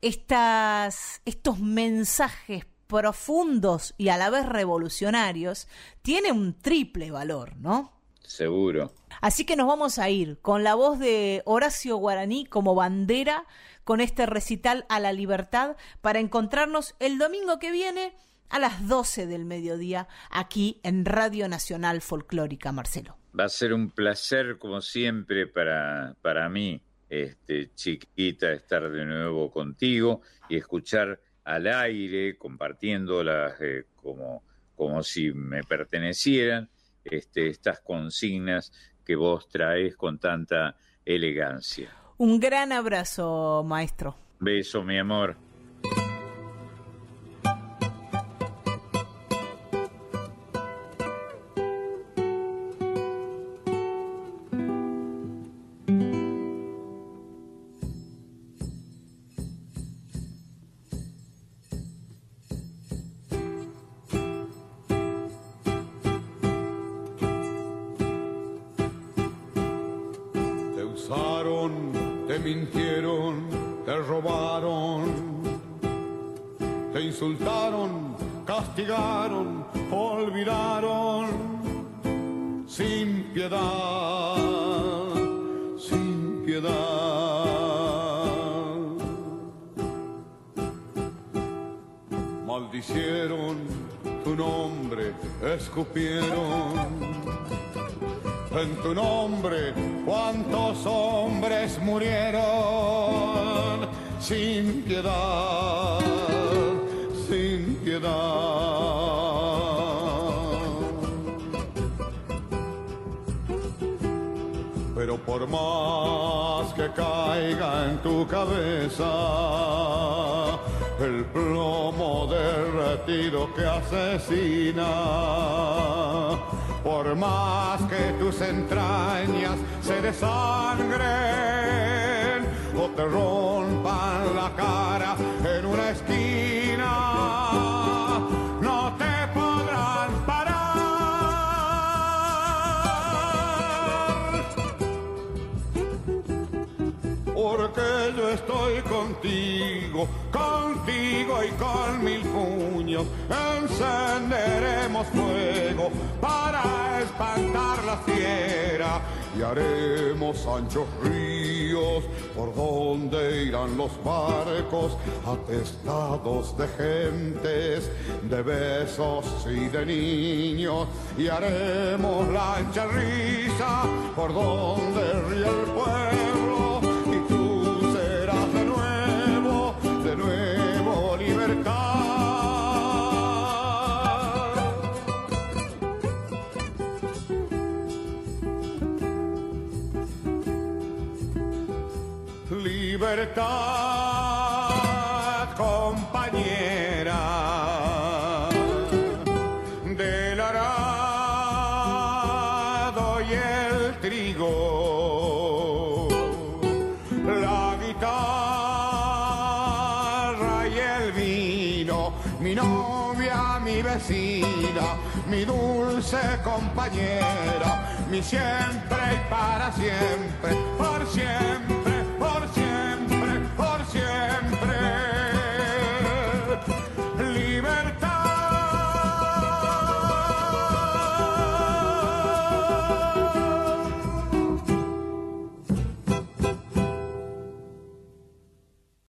estas, estos mensajes profundos y a la vez revolucionarios, tiene un triple valor, ¿no? Seguro. Así que nos vamos a ir con la voz de Horacio Guaraní como bandera con este recital a la libertad para encontrarnos el domingo que viene a las 12 del mediodía aquí en Radio Nacional Folclórica, Marcelo. Va a ser un placer, como siempre, para, para mí, este, chiquita, estar de nuevo contigo y escuchar al aire, compartiéndolas eh, como, como si me pertenecieran, este, estas consignas que vos traes con tanta elegancia. Un gran abrazo, maestro. Beso, mi amor. encenderemos fuego para espantar la fiera y haremos anchos ríos por donde irán los barcos atestados de gentes, de besos y de niños. Y haremos lancha risa por donde ríe el pueblo. Compañero, mi siempre y para siempre.